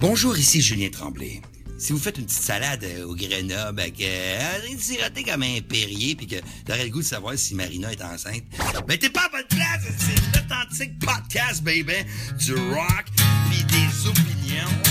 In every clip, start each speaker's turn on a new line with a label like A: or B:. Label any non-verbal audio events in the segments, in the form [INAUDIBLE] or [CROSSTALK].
A: Bonjour, ici Julien Tremblay. Si vous faites une petite salade euh, au Grenoble avec euh, un siroté comme un Perrier puis que t'aurais le goût de savoir si Marina est enceinte, ben t'es pas à bonne place! C'est l'authentique podcast, baby! Du rock puis des opinions.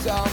B: down.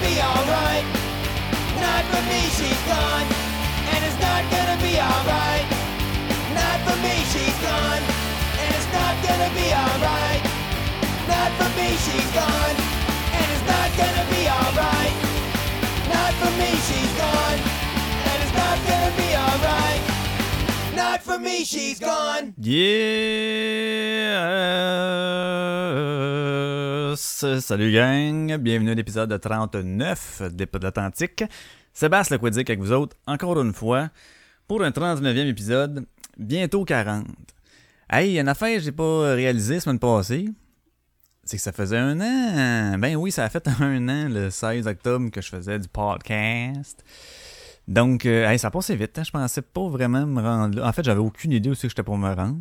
B: Be alright. Not for me, she's gone, and it's not gonna be alright. Not for me, she's gone, and it's not gonna be alright. Not for me, she's gone, and it's not gonna be alright. Not for me, she's gone, and it's not gonna be alright. Not for me, she's gone.
C: Salut gang, bienvenue à l'épisode 39 des Pods Atlantiques. Sébastien Lequedic avec vous autres, encore une fois, pour un 39e épisode, bientôt 40. Hey, il y a une affaire que j'ai pas réalisée la semaine passée, c'est que ça faisait un an. Ben oui, ça a fait [LAUGHS] un an, le 16 octobre, que je faisais du podcast. Donc, euh, hey, ça passait vite. Hein? Je pensais pas vraiment me rendre là. En fait, j'avais aucune idée aussi que j'étais pour me rendre.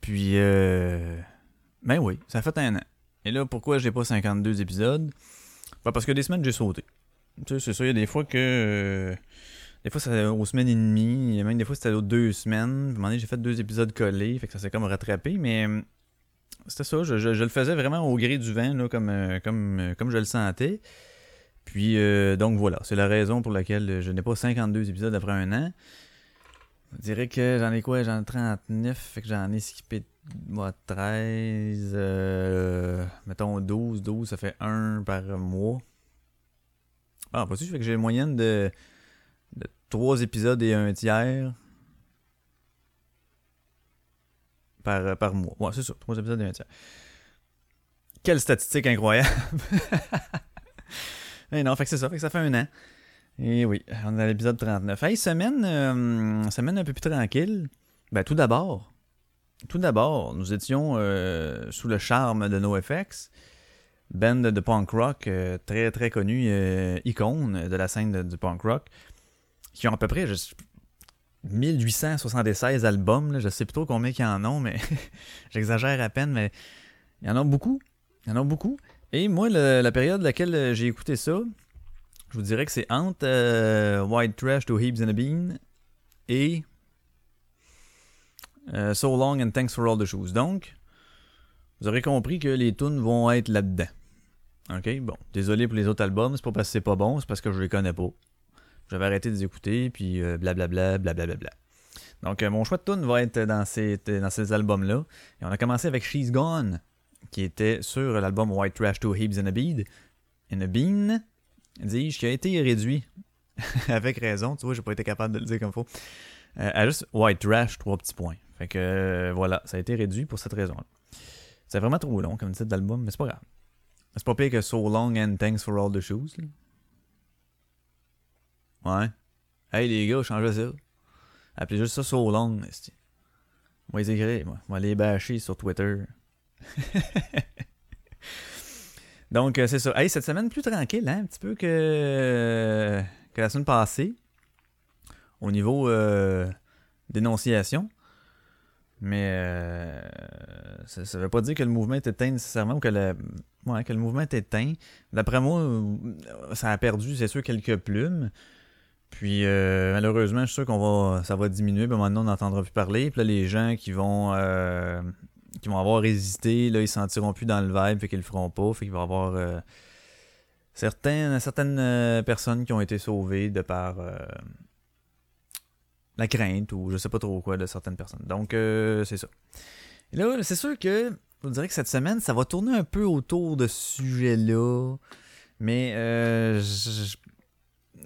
C: Puis, euh, ben oui, ça a fait un an. Et là, pourquoi j'ai pas 52 épisodes? Ben parce que des semaines, j'ai sauté. Tu sais, c'est ça, il y a des fois que. euh, des fois, c'était aux semaines et demie. A même des fois, c'était aux deux semaines. À un moment j'ai fait deux épisodes collés. Fait que ça s'est comme rattrapé. Mais euh, c'était ça. Je, le faisais vraiment au gré du vent, là, comme, euh, comme, comme je le sentais. Puis, donc voilà, c'est la raison pour laquelle je n'ai pas 52 épisodes après un an. Je dirais que j'en ai quoi? J'en ai 39, fait que j'en ai skippé moi, 13, euh, mettons 12, 12, ça fait un par mois. Ah, pas sûr, fait que j'ai une moyenne de, de 3 épisodes et un tiers par, mois. Ouais, c'est ça, 3 épisodes et un tiers. Quelle statistique incroyable! [LAUGHS] Et non, fait que c'est ça, fait que ça fait un an. Et oui, on est à l'épisode 39. Hey, semaine, euh, semaine un peu plus tranquille. Ben, tout d'abord, tout d'abord, nous étions euh, sous le charme de NoFX, band de punk rock euh, très très connu, icône de la scène du punk rock, qui ont à peu près je- 1876 albums. là. je sais plus trop combien qu'il y en ont, mais [LAUGHS] j'exagère à peine, mais il y en a beaucoup. Il y en a beaucoup. Et moi, la période laquelle euh, j'ai écouté ça, je vous dirais que c'est entre euh, White Trash to Heaps and a Bean et euh, So Long and Thanks for All the Shoes. Donc, vous aurez compris que les tunes vont être là-dedans. Ok, bon. Désolé pour les autres albums, c'est pas parce que c'est pas bon, c'est parce que je les connais pas. J'avais arrêté de les écouter, puis euh, blablabla, blablabla. Donc, mon choix de tune va être dans ces, dans ces albums-là. Et on a commencé avec She's Gone, qui était sur l'album White Trash to Heaps and a. And a Bean, dis-je, qui a été réduit. [LAUGHS] avec raison, tu vois, j'ai pas été capable de le dire comme faut. Euh, à juste White Trash, trois petits points. Fait que euh, voilà, ça a été réduit pour cette raison-là. C'est vraiment trop long comme titre d'album, mais c'est pas grave. C'est pas pire que So Long and Thanks for All the Shoes. Ouais. Hey les gars, changez ça. Appelez juste ça So Long. Moi les écrire, moi. Moi les bâcher sur Twitter. [LAUGHS] Donc euh, c'est ça. Hey, cette semaine plus tranquille, hein, un petit peu que, la semaine passée. Au niveau euh, dénonciation. Mais euh, ça ne veut pas dire que le mouvement est éteint nécessairement ou que le, ouais, que le mouvement est éteint. D'après moi, euh, ça a perdu, c'est sûr, quelques plumes. Puis euh, malheureusement, je suis sûr qu'on va, ça va diminuer. Puis maintenant, on n'entendra plus parler. Puis là, les gens qui vont, qui vont avoir résisté, là, ils ne sentiront plus dans le vibe, fait qu'ils le feront pas. Fait qu'il va y avoir euh, certaines, certaines euh, personnes qui ont été sauvées de par euh, la crainte ou je sais pas trop quoi de certaines personnes. Donc, c'est ça. Et là, c'est sûr que je dirais que cette semaine, ça va tourner un peu autour de ce sujet-là. Mais je,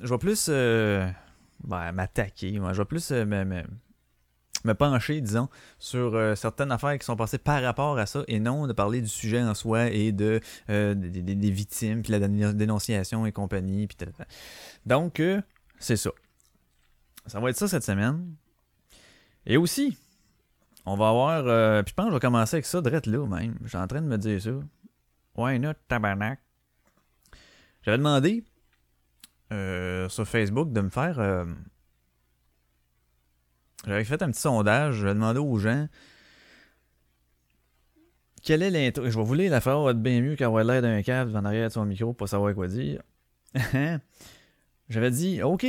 C: je- vais plus ben, m'attaquer. moi. Je vais plus me, me- pencher, disons, sur euh, certaines affaires qui sont passées par rapport à ça et non de parler du sujet en soi et de euh, des, victimes, puis la déno- dénonciation et compagnie. Puis. Donc, euh, c'est ça. Ça va être ça cette semaine. Et aussi, on va avoir. puis je pense que je vais commencer avec ça direct là même. J'ai en train de me dire ça. Why not tabarnak? J'avais demandé sur Facebook de me faire. J'avais fait un petit sondage. J'avais demandé aux gens. Quelle est l'intro? Je vais vous lire la phrase, va être bien mieux qu'avoir l'air d'un câble en arrière de son micro pour savoir quoi dire. [LAUGHS] J'avais dit, OK,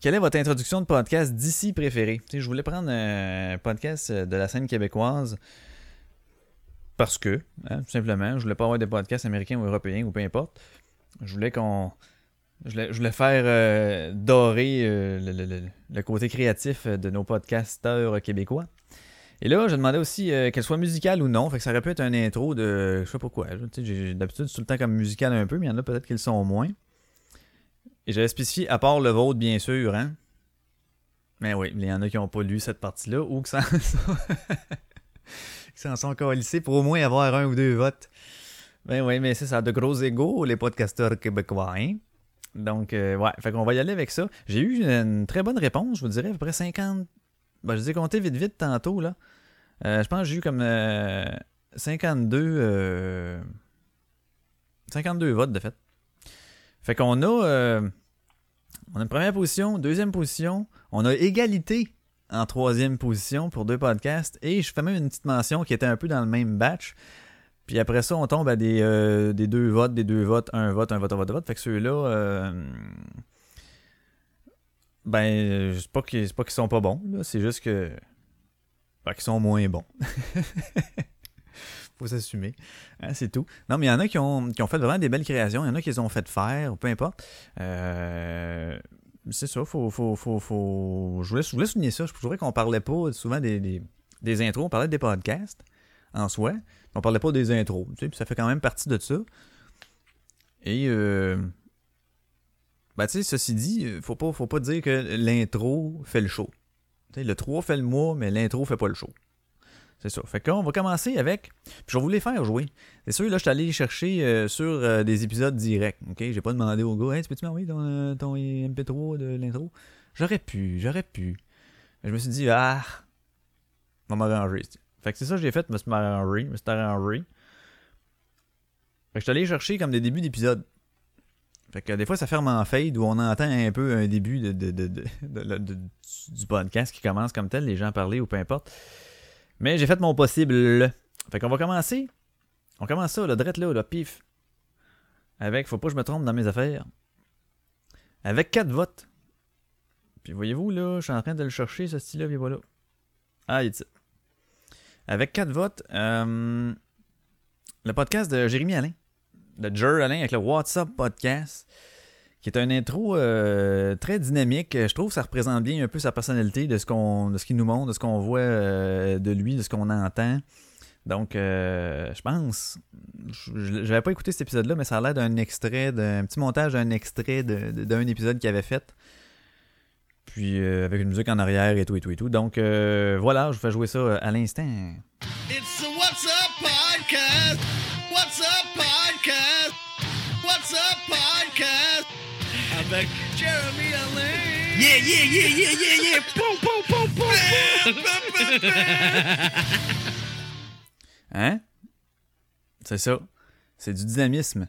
C: quelle est votre introduction de podcast d'ici préférée? Tu sais, je voulais prendre un podcast de la scène québécoise parce que, hein, tout simplement, je voulais pas avoir des podcasts américains ou européens ou peu importe. Je voulais qu'on. Je voulais, faire euh, dorer euh, le, côté créatif de nos podcasteurs québécois. Et là, je demandais aussi euh, qu'elle soit musicale ou non. Fait que ça aurait pu être un intro de. Je sais pas quoi. là. Tu sais, j'ai- D'habitude, tout le temps comme musical un peu, mais il y en a peut-être qu'ils le sont moins. Et j'avais spécifié, à part le vôtre, bien sûr, hein. Mais oui, il y en a qui n'ont pas lu cette partie-là ou qui s'en [LAUGHS] sont, qui sont pour au moins avoir un ou deux votes. Ben oui, mais c'est ça, de gros égaux, les podcasteurs québécois, hein. Donc, euh, ouais, fait qu'on va y aller avec ça. J'ai eu une très bonne réponse, je vous dirais, à peu près 50. Ben, je les ai comptés vite, vite tantôt, là. Euh, je pense que j'ai eu comme euh, 52. euh, 52 votes, de fait. Fait qu'on a. on a une première position, deuxième position. On a égalité en troisième position pour deux podcasts. Et je fais même une petite mention qui était un peu dans le même batch. Puis après ça, on tombe à des, euh, des deux votes, des deux votes, un vote, un vote, un vote, un vote. Fait que ceux-là, euh, ben, c'est pas qu'ils sont pas bons, c'est juste que ben, qu'ils sont moins bons. [LAUGHS] faut s'assumer. Hein, c'est tout. Non, mais il y en a qui ont, qui ont fait vraiment des belles créations. Il y en a qui les ont fait faire, peu importe. Euh, c'est ça, faut, faut, faut, faut... Je voulais souligner ça. Je trouvais qu'on parlait pas souvent des, des, des intros, on parlait des podcasts en soi. On parlait pas des intros. Ça fait quand même partie de ça. Et euh, ben, tu sais, ceci dit, faut pas, faut pas dire que l'intro fait le show. Le 3 fait le mois, mais l'intro fait pas le show. C'est ça. Fait qu'on va commencer avec. Puis je vais vous les faire jouer. C'est sûr, là, je suis allé chercher euh, sur euh, des épisodes directs. OK? J'ai pas demandé au gars, hey, tu peux-tu m'envoyer ton, euh, ton MP3 de l'intro? J'aurais pu, j'aurais pu. Je me suis dit, ah, on va m'arranger. Fait que c'est ça que j'ai fait, je me suis arrangé. Fait que je suis allé chercher comme des débuts d'épisodes. Fait que des fois, ça ferme en fade où on entend un peu un début de, de, de, de- du podcast qui commence comme tel, les gens parler ou peu importe. Mais j'ai fait mon possible. Fait qu'on va commencer. On commence ça, le drette là, le pif. Avec, faut pas que je me trompe dans mes affaires. Avec 4 votes. Puis voyez-vous, là, je suis en train de le chercher, ce style-là, il est pas là. Ah, il est. Avec 4 votes, euh, le podcast de Jérémy Alain, de Jer Alain avec le WhatsApp Podcast, qui est un intro euh, très dynamique. Je trouve que ça représente bien un peu sa personnalité, de ce qu'on, de ce qu'il nous montre, de ce qu'on voit euh, de lui, de ce qu'on entend. Donc, je pense, je n'avais pas écouté cet épisode-là, mais ça a l'air d'un extrait, d'un petit montage d'un extrait d'un épisode qu'il avait fait. Puis euh, avec une musique en arrière et tout et tout et tout. Donc euh, voilà, je vous fais jouer ça euh, à l'instant.
D: It's the What's Up Podcast. What's Up Podcast. What's Up Podcast. Avec Jeremy Alain.
A: Yeah, yeah, yeah, yeah, yeah, yeah! [LAUGHS] Poum, poum, poum, poum!
C: Hein? C'est ça. C'est du dynamisme.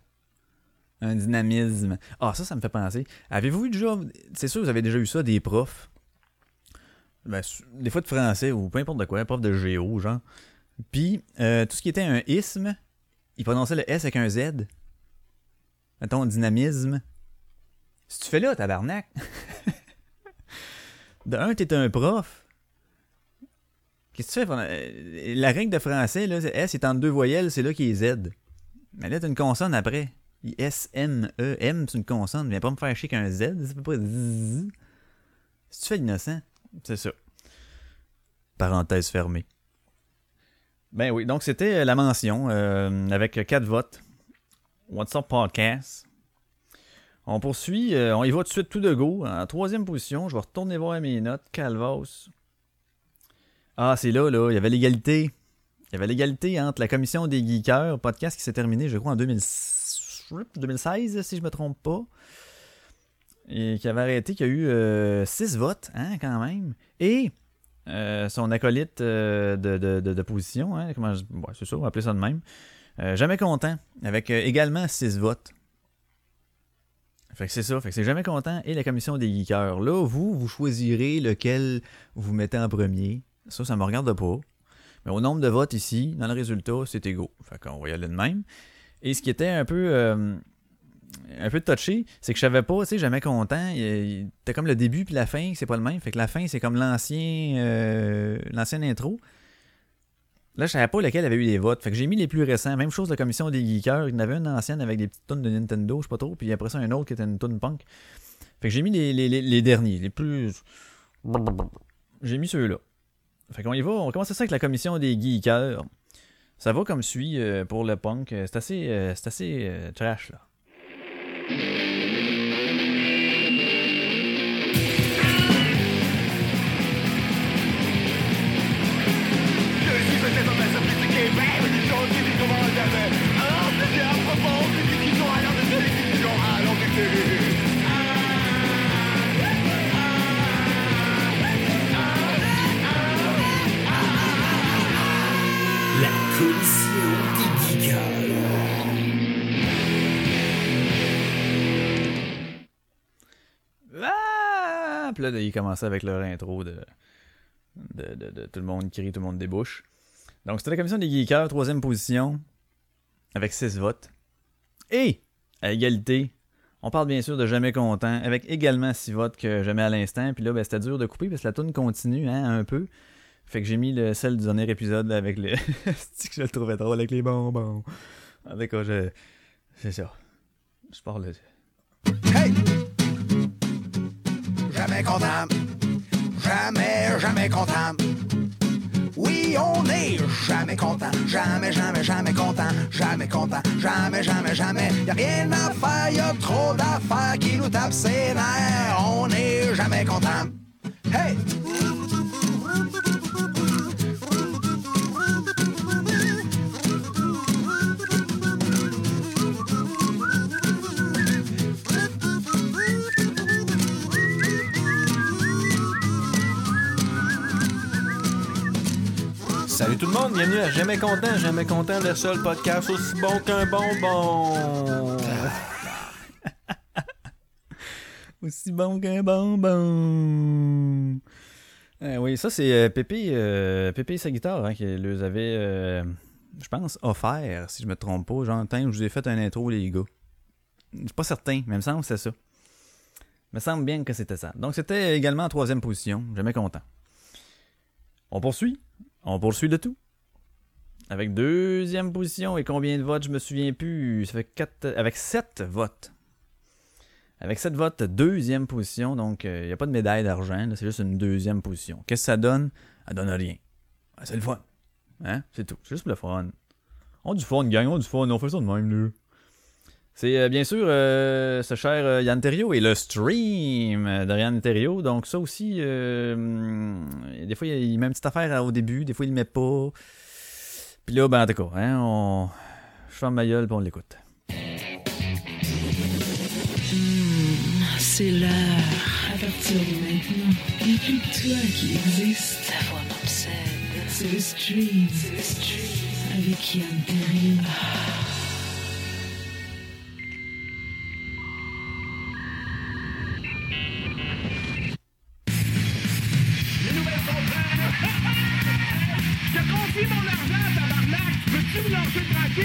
C: Un dynamisme. Ah, ça, ça me fait penser. Avez-vous eu déjà. C'est sûr, vous avez déjà eu ça, des profs? Ben, des fois de français ou peu importe de quoi, prof de géo, genre. Puis, euh, tout ce qui était un isme, il prononçait le S avec un Z. Mettons, dynamisme. Si tu fais là, tabarnak. [LAUGHS] de un, t'es un prof. Qu'est-ce que tu fais? euh, La règle de français, là, S est entre deux voyelles, c'est là qui est Z. Mais là, t'as une consonne après. S, M, E, M, c'est une consonne. Viens pas me faire chier qu'un Z, ça peut pas Z. Si tu fais l'innocent, c'est ça. Parenthèse fermée. Ben oui, donc c'était euh, la mention euh, avec quatre votes. What's up podcast? On poursuit, euh, on y va tout de suite tout de go. En troisième position, je vais retourner voir mes notes. Calvas. Ah, c'est là, là, il y avait l'égalité. Il y avait l'égalité entre la commission des geekers, podcast qui s'est terminé, je crois, en 2000 2016, si je me trompe pas. Et qui avait arrêté, qui a eu 6 votes, hein, quand même. Et euh, son acolyte euh, de, de, de- position, hein, comment je- c'est ça, on va appeler ça de même. Euh, jamais content, avec euh, également 6 votes. Fait que c'est ça, fait que c'est jamais content et la commission des geekers. Là, vous, vous choisirez lequel vous mettez en premier. Ça, ça me regarde pas. Mais au nombre de votes ici, dans le résultat, c'est égaux. Fait qu'on va y aller de même. Et ce qui était un peu euh, un peu touché, c'est que je savais pas, tu sais, jamais content. T'as comme le début puis la fin, c'est pas le même. Fait que la fin, c'est comme l'ancien euh, l'ancienne intro. Là, je savais pas lequel avait eu des votes. Fait que j'ai mis les plus récents. Même chose la commission des geekers. Il y en avait une ancienne avec des petites tonnes de Nintendo, je sais pas trop. Puis après ça, un autre qui était une tonne punk. Fait que j'ai mis les, les- les- les derniers, les plus. J'ai mis ceux-là. Fait qu'on y va. On commence ça avec la commission des geekers. Ça va comme suit euh, pour le punk. Euh, C'est assez, euh, assez trash, là. Ah! Puis là, ils commençaient avec leur intro de, de, de- tout le monde crie, tout le monde débouche. Donc, c'était la commission des geekers, troisième position, avec 6 votes. Et, à égalité, on parle bien sûr de Jamais Content, avec également 6 votes que Jamais à l'instant. Puis là, ben, c'était dur de couper parce que la tune continue hein, un peu. Fait que j'ai mis le, celle du dernier épisode avec le. [LAUGHS] C'est que je le trouvais drôle avec les bonbons? En tout je. C'est ça. Je parle de.
E: Hey! Jamais content. Jamais, jamais content. Oui, on est jamais content. Jamais, jamais, jamais content. Jamais content. Jamais, jamais, jamais. Y a rien à faire, y trop d'affaires qui nous tapent ses nerfs. On est jamais content. Hey!
F: Tout le monde, bienvenue à Jamais Content, Jamais Content, le seul podcast aussi bon qu'un bonbon. [LAUGHS]
C: Aussi bon qu'un bonbon. Euh, oui, ça c'est euh, Pépé, euh, Pépé et sa guitare hein, qui les avait, euh, je pense, offert, si je me trompe pas. J'entends je vous ai fait un intro, les gars. Je suis pas certain, mais il me semble que c'est ça. Il me semble bien que c'était ça. Donc c'était également en troisième position. Jamais content. On poursuit. On poursuit le tout. Avec deuxième position et combien de votes, je me souviens plus. Ça fait quatre, avec sept votes. Avec sept votes, deuxième position. Donc, il n'y a pas de médaille d'argent. C'est juste une deuxième position. Qu'est-ce que ça donne? Ça donne rien. Ah, c'est le fun. Hein? C'est tout. C'est juste pour le fun. On a du fun, gang. On a du fun. On fait ça de même, là. C'est euh, bien sûr euh, ce cher euh, Yann Terrio et le stream euh, de Yann Terrio. Donc ça aussi, euh, hum, des fois il met une petite affaire au début, des fois il le met pas. Puis là, ben en tout cas, hein, on... je ferme ma gueule et on l'écoute.
G: C'est l'heure. À partir de maintenant, il n'y a plus que toi qui existe. Ta voix m'obsède. C'est le stream. C'est le stream. Avec Yann Terrier.
D: Les Ce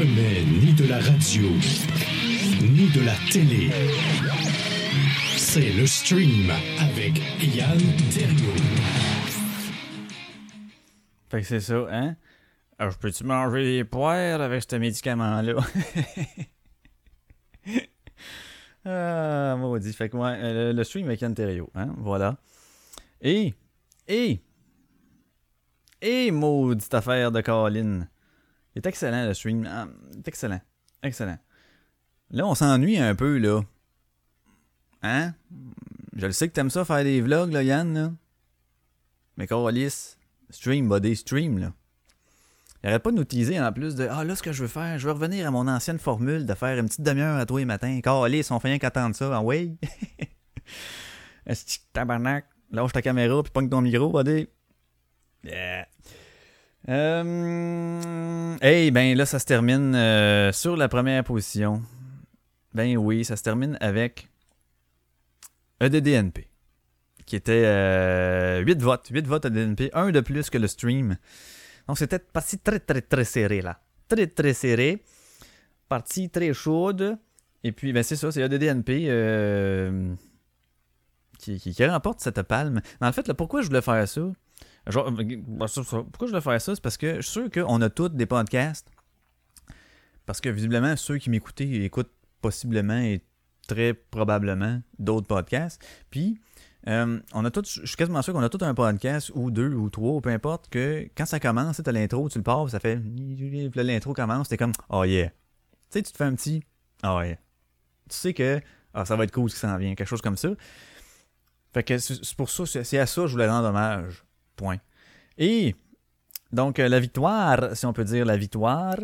H: n'est ni de la radio, ni de la télé. C'est le stream avec Yann Terriot.
C: Fait que c'est ça, hein? Alors, peux-tu manger des poires avec ce médicament-là? [LAUGHS] ah, maudit. Fait que ouais, euh, le, le stream avec Yann Terriot, hein? Voilà. Et, et, et maudite affaire de Colin. Il est excellent, le stream. Ah, il est excellent. Excellent. Là, on s'ennuie un peu, là. Hein? Je le sais que t'aimes ça, faire des vlogs, là, Yann, là. Mais Coralis, stream, body, stream, là. Il arrête pas de nous teaser en plus de Ah là, ce que je veux faire, je veux revenir à mon ancienne formule de faire une petite demi-heure à tous les matins. Coralis, on fait rien qu'attendre ça. Ah ouais? [LAUGHS] Que tabarnak? Lâche ta caméra puis pogne ton micro, body. Yeah. Euh, hey, ben là, ça se termine euh, sur la première position. Ben oui, ça se termine avec EDDNP, qui était euh, 8 votes. 8 votes EDDNP, un de plus que le stream. Donc c'était parti très très très serré là. Très très serré. Partie très chaude. Et puis, ben c'est ça, c'est EDDNP euh, qui, qui, remporte cette palme. Dans le fait, là, pourquoi je voulais faire euh, ça, ça, pourquoi je voulais faire ça? C'est parce que je suis sûr qu'on a tous des podcasts. Parce que visiblement, ceux qui m'écoutaient écoutent possiblement et probablement d'autres podcasts. Puis, euh, on a tous, je suis quasiment sûr qu'on a tout un podcast ou deux ou trois, peu importe, que quand ça commence, tu l'intro, tu le pars, ça fait. L'intro commence, t'es comme, oh yeah. Tu sais, tu te fais un petit, oh yeah. Tu sais que ah, ça va être cool ce qui s'en vient, quelque chose comme ça. Fait que c'est pour ça, c'est c'est à ça que je voulais rendre hommage. Point. Et donc, euh, la victoire, si on peut dire la victoire,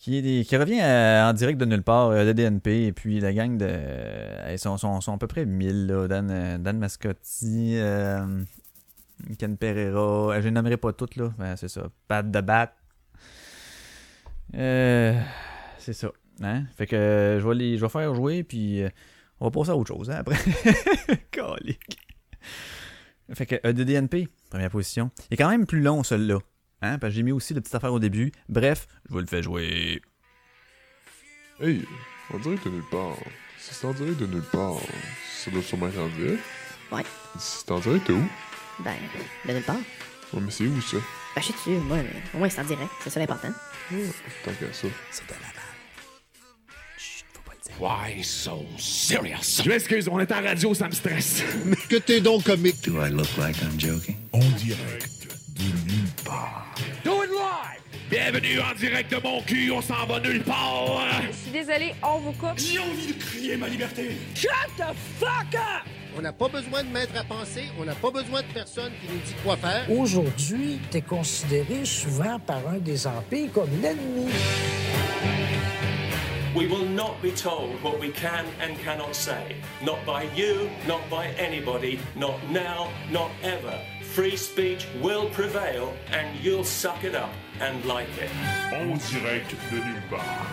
C: qui, revient euh, en direct de nulle part, euh, de DNP, et puis la gang de. euh, ils sont, à peu près 1000, là. Dan, euh, Dan Mascotti, euh, Ken Pereira, euh, je ne nommerai pas toutes, là. Ben, c'est ça. Pat de Bat. Euh, c'est ça. Hein? Fait que euh, je vais les, je vais faire jouer, puis euh, on va passer à autre chose hein, après. [LAUGHS] Calique. Fait que euh, DDNP, première position. Il est quand même plus long celui-là. Hein? Parce que j'ai mis aussi la petite affaire au début. Bref, je vous le fais jouer.
I: Hey, on dirait que de nulle part. Si c'est en direct de nulle part, ça doit sûrement être en direct.
J: Ouais.
I: Si c'est en direct, t'es où?
J: Ben, de nulle part.
I: Ouais, mais c'est où ça?
J: Ben, je suis dessus, moi, mais au moins c'est en direct, c'est ça l'important.
I: Tant qu'à ça.
D: Why so serious? Je m'excuse, on est en radio, ça me stresse. [LAUGHS]
H: Que t'es donc comique.
A: Do I look like I'm joking?
H: En direct de nulle part.
D: Do it live! Bienvenue en direct de mon cul, on s'en va nulle part!
K: Je suis désolée, on vous coupe.
D: J'ai envie de crier ma liberté!
B: Shut the fuck up!
L: On n'a pas besoin de maître à penser, on n'a pas besoin de personne qui nous dit quoi faire.
M: Aujourd'hui, t'es considéré souvent par un des empires comme l'ennemi.
N: We will not be told what we can and cannot say. Not by you, not by anybody, not now, not ever. Free speech will prevail and you'll suck it up and like it.
H: En direct de nulle part.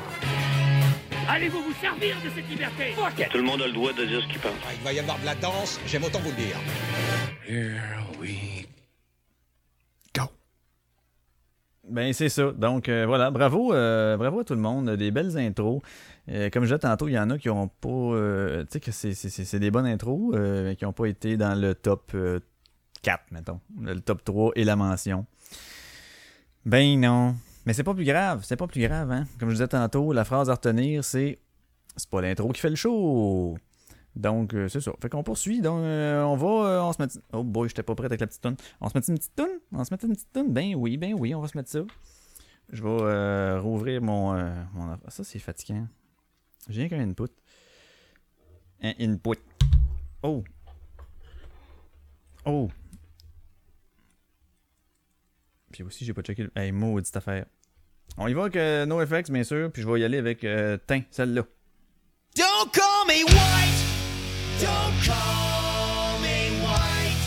D: Allez-vous vous servir de cette liberté? Fuck it!
O: Tout le monde a le droit de dire ce qu'il pense.
P: Il va y avoir de la danse, j'aime autant vous le dire.
H: Here we
C: Ben c'est ça. Donc euh, voilà, bravo, euh, bravo à tout le monde, des belles intros. Euh, comme je disais tantôt, il y en a qui ont pas, euh, tu sais que c'est- c'est c'est des bonnes intros, euh, mais qui ont pas été dans le top euh, 4, mettons, le top 3 et la mention. Ben non, mais c'est pas plus grave, c'est pas plus grave, hein. Comme je disais tantôt, la phrase à retenir, c'est c'est pas l'intro qui fait le show. Donc, euh, c'est ça. Fait qu'on poursuit. Donc, euh, on va. euh, on se met. Oh boy, j'étais pas prêt avec la petite toune. On se met une petite toune? On se met une petite toune? Ben oui, ben oui, on va se mettre ça. Je vais rouvrir mon. mon Ça, c'est fatigant. J'ai rien qu'un input. Un input. Oh. Oh. Puis aussi, j'ai pas checké le. Hey, maudite affaire. On y va avec euh, NoFX, bien sûr. Puis je vais y aller avec. Euh, Tain, celle-là.
B: Don't call me white. Don't call me white.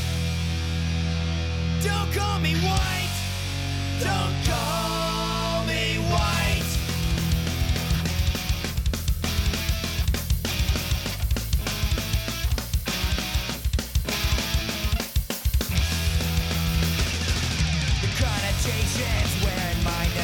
B: Don't call me white. Don't call expectations when my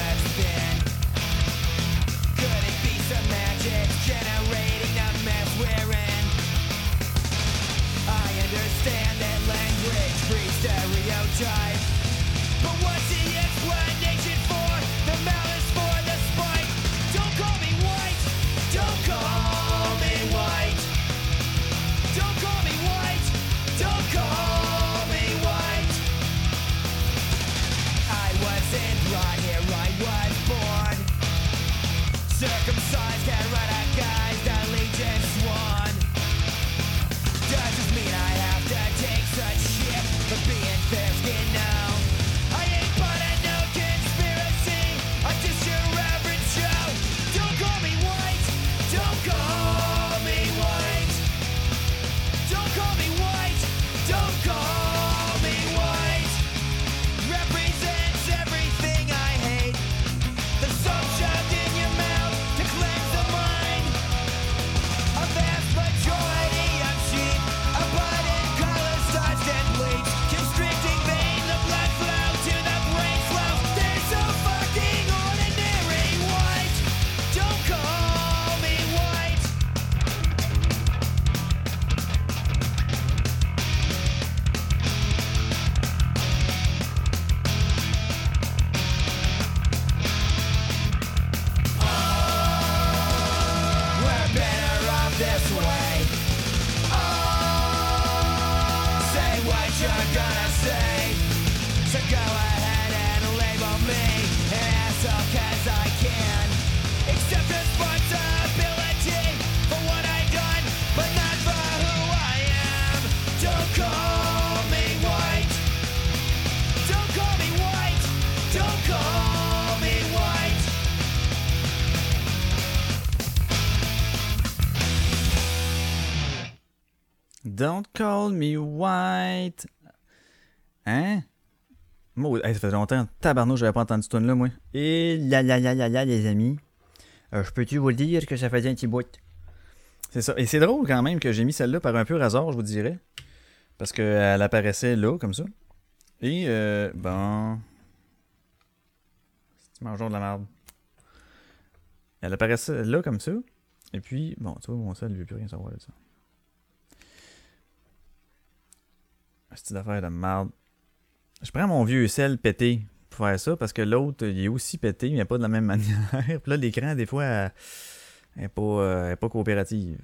B: me white.
C: Hein? Maud- hey, ça fait longtemps. Tabarnou, j'avais pas entendu ce tune là moi. Et là, là, là, là, là, les amis. Euh, je peux-tu vous le dire que ça faisait un petit bout? C'est ça. Et c'est drôle quand même que j'ai mis celle-là par un peu hasard, je vous dirais. Parce qu'elle apparaissait là, comme ça. Et, euh, bon. C'est mangeons de la merde? Elle apparaissait là, comme ça. Et puis, bon, tu vois, mon sel, il veut plus rien savoir de ça. C'est une affaire de merde. Je prends mon vieux sel pété pour faire ça parce que l'autre, il est aussi pété, mais pas de la même [LAUGHS] manière. Puis là, l'écran, des fois, n'est pas, euh, est pas coopérative.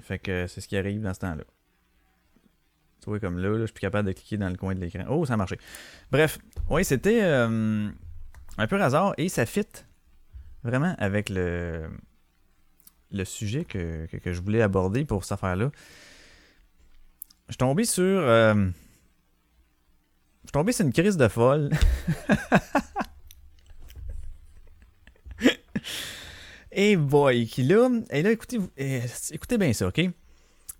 C: Fait que c'est ce qui arrive dans ce temps-là. Tu vois, comme là, là, je suis plus capable de cliquer dans le coin de l'écran. Oh, ça a marché. Bref, oui, c'était euh, un peu hasard et ça fit vraiment avec le, le sujet que, que, que je voulais aborder pour cette affaire-là. Je suis tombé sur. euh, je suis tombé sur une crise de folle. [LAUGHS] Et boy, qui là. Et là, écoutez, eh, écoutez bien ça, ok? Tu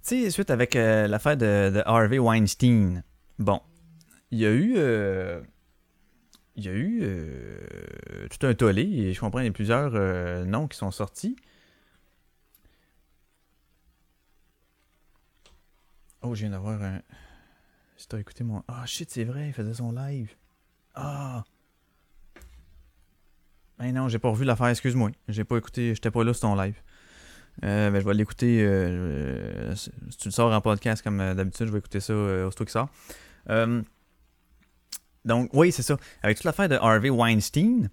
C: sais, suite avec euh, l'affaire de, Harvey Weinstein. Bon, il y a eu. euh, il y a eu tout un tollé, et je comprends, il y a plusieurs noms qui sont sortis. Oh, je viens d'avoir un. Si t'as écouté mon. Ah, shit, c'est vrai, il faisait son live. Ah! Ben non, j'ai pas revu l'affaire, excuse-moi. J'ai pas écouté, j'étais pas là sur ton live. Euh, ben, je vais l'écouter. euh, si tu le sors en podcast comme euh, d'habitude, je vais écouter ça euh, aussitôt qu'il sort. Euh, donc, oui, c'est ça. Avec toute l'affaire de Harvey Weinstein,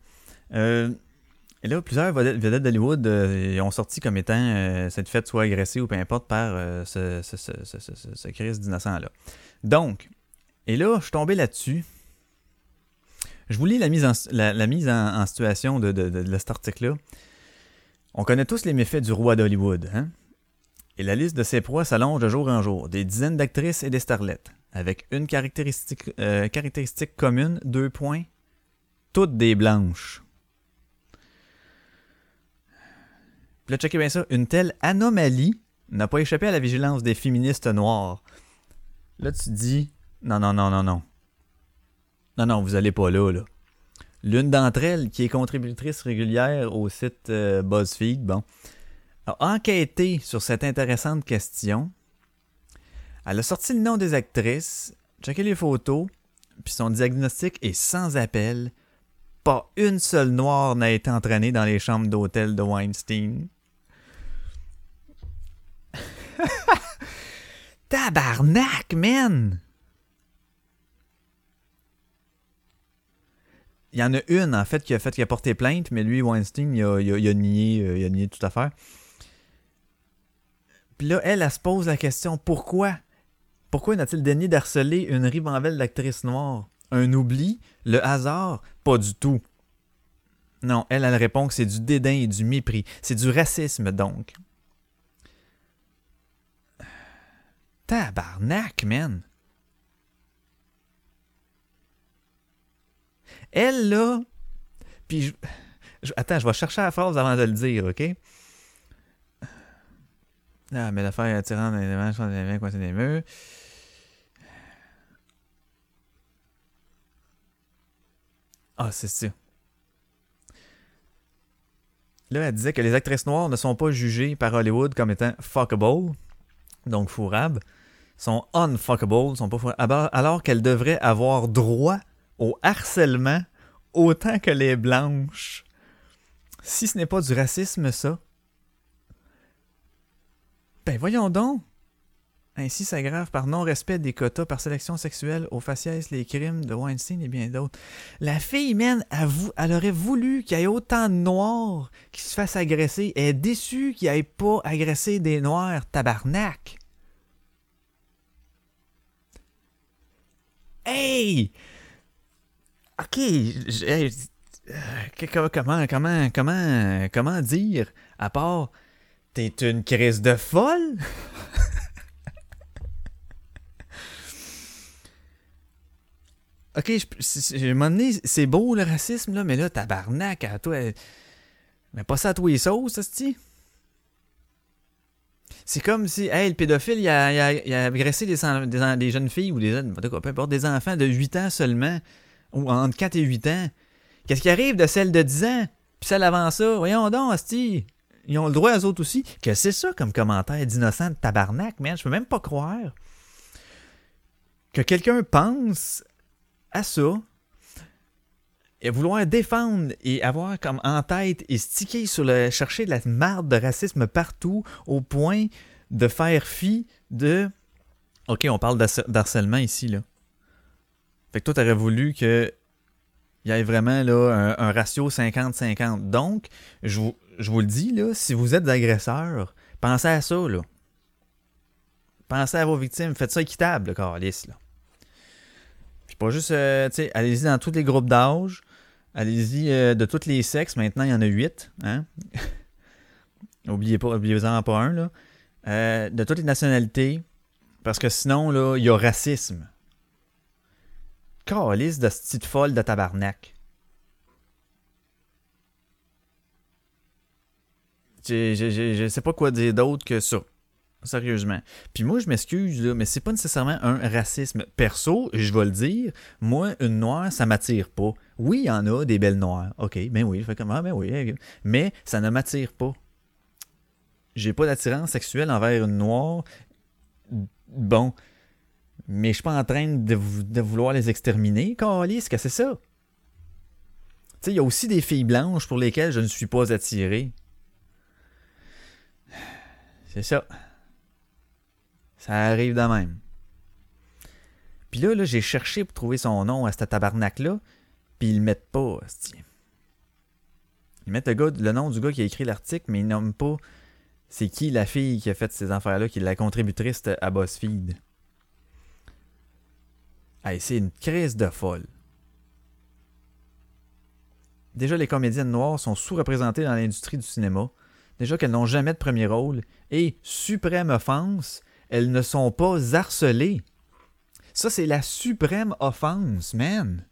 C: et là, plusieurs vedettes, d'Hollywood euh, ont sorti comme étant euh, cette fête soit agressée ou peu importe par euh, ce, ce, Christ d'innocent-là. Donc, et là, je suis tombé là-dessus. Je vous lis la mise en, la, mise en, situation de, cet article-là. On connaît tous les méfaits du roi d'Hollywood, hein? Et la liste de ses proies s'allonge de jour en jour. Des dizaines d'actrices et des starlettes. Avec une caractéristique commune, deux points. Toutes des blanches. Puis là, checkez bien ça. Une telle anomalie n'a pas échappé à la vigilance des féministes noirs. Là, tu dis, non, non, non, non, non. Non, non, vous allez pas là, là. L'une d'entre elles, qui est contributrice régulière au site euh, BuzzFeed, bon, a enquêté sur cette intéressante question. Elle a sorti le nom des actrices, checké les photos, puis son diagnostic est sans appel. Pas une seule noire n'a été entraînée dans les chambres d'hôtel de Weinstein. [LAUGHS] Tabarnak, man! Il y en a une, en fait, qui a fait qui a porté plainte, mais lui, Weinstein, il a, il a- il a nié, euh, il a nié toute affaire. Puis là, elle, elle se pose la question pourquoi? Pourquoi n'a-t-il daigné d'harceler une ribambelle d'actrices noires? Un oubli? Le hasard? Pas du tout. Non, elle, elle répond que c'est du dédain et du mépris. C'est du racisme, donc. Tabarnak, man. Elle, là. Puis, je... attends, je vais chercher la phrase avant de le dire, OK? Ah, mais l'affaire attirant dans les je pense, mains coincées des murs. Ah, c'est ça. Là, elle disait que les actrices noires ne sont pas jugées par Hollywood comme étant fuckable, donc fourrables, sont unfuckable, sont pas fourrables, alors- qu'elles devraient avoir droit au harcèlement autant que les blanches. Si ce n'est pas du racisme, ça. Ben voyons donc. Ainsi s'aggrave par non-respect des quotas par sélection sexuelle aux faciès les crimes de Weinstein et bien d'autres. La fille, man, elle, elle aurait voulu qu'il y ait autant de noirs qui se fassent agresser. Elle est déçue qu'il n'y ait pas agressé des noirs, tabarnak. Hey! Ok, hey, euh, comment, comment, comment, comment dire, à part, t'es une crise de folle? [LAUGHS] ok, je, un moment c'est beau le racisme, là, mais là, tabarnak, à toi, mais pas ça à tous les sauces, c'est c'est comme si, hey, le pédophile, il a, agressé des, jeunes filles ou des peu importe, des enfants de 8 ans seulement, ou entre 4 et 8 ans. Qu'est-ce qui arrive de celle de 10 ans? Puis celle avant ça, voyons donc, Asti. Ils ont le droit, eux autres aussi. Que c'est ça comme commentaire d'innocent de tabarnak, man. Je peux même pas croire que quelqu'un pense à ça vouloir défendre et avoir comme en tête et sticker sur le chercher de la marde de racisme partout au point de faire fi de OK, on parle d'harc- d'harcèlement ici là. Fait que toi t'aurais voulu que il y ait vraiment là, un, ratio 50-50. Donc, je vous, je vous le dis, là, si vous êtes agresseur, pensez à ça. Là. Pensez à vos victimes. Faites ça équitable, le calice. Là. Puis pas juste, euh, tu sais, allez-y dans tous les groupes d'âge. Allez-y euh, de tous les sexes. Maintenant, il y en a huit. Hein? [LAUGHS] Oubliez pas, oubliez-en pas un. Là. Euh, de toutes les nationalités. Parce que sinon, là, il y a racisme. Calice de petite folle de tabarnak. Je, sais pas quoi dire d'autre que ça. Sérieusement. Puis moi, je m'excuse, mais c'est pas nécessairement un racisme. Perso, je vais le dire, moi, une noire, ça m'attire pas. Oui, il y en a des belles noires. OK, ben oui, je fais comme ah, ben oui. Mais ça ne m'attire pas. J'ai pas d'attirance sexuelle envers une noire. Bon. Mais je suis pas en train de, vou- de vouloir les exterminer. Calice, que c'est ça? Tu sais, il y a aussi des filles blanches pour lesquelles je ne suis pas attiré. C'est ça. Ça arrive de même. Puis là, là j'ai cherché pour trouver son nom à ce tabarnak-là, puis ils le mettent pas. Ils mettent le nom du gars qui a écrit l'article, mais ils nomment pas c'est qui la fille qui a fait ces affaires-là, qui est la contributrice à BuzzFeed. Hey, c'est une crise de folle. Déjà, les comédiennes noires sont sous-représentées dans l'industrie du cinéma. Déjà qu'elles n'ont jamais de premier rôle. Et, suprême offense, elles ne sont pas harcelées. Ça, c'est la suprême offense, man.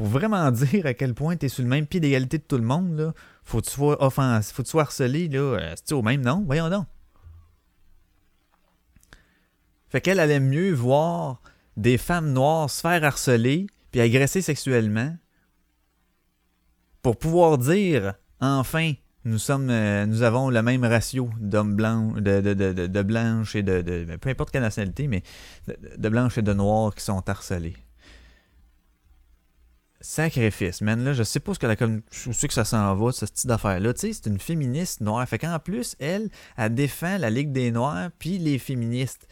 C: Pour vraiment [LAUGHS] dire à quel point tu es sur le même pied d'égalité de tout le monde, là, faut que tu sois offens, faut que tu sois harcelé, là, euh, au même nom? Voyons donc. Fait qu'elle allait mieux voir des femmes noires se faire harceler puis agresser sexuellement pour pouvoir dire enfin nous sommes euh, nous avons le même ratio d'hommes blancs de, de, de, de, blanches et de, de peu importe quelle nationalité mais de, de blanches et de noirs qui sont harcelés sacrifice man là je sais pas ce que la com- où c'est que ça s'en va ce style d'affaire là tu sais c'est une féministe noire fait qu'en plus elle elle défend la ligue des noirs puis les féministes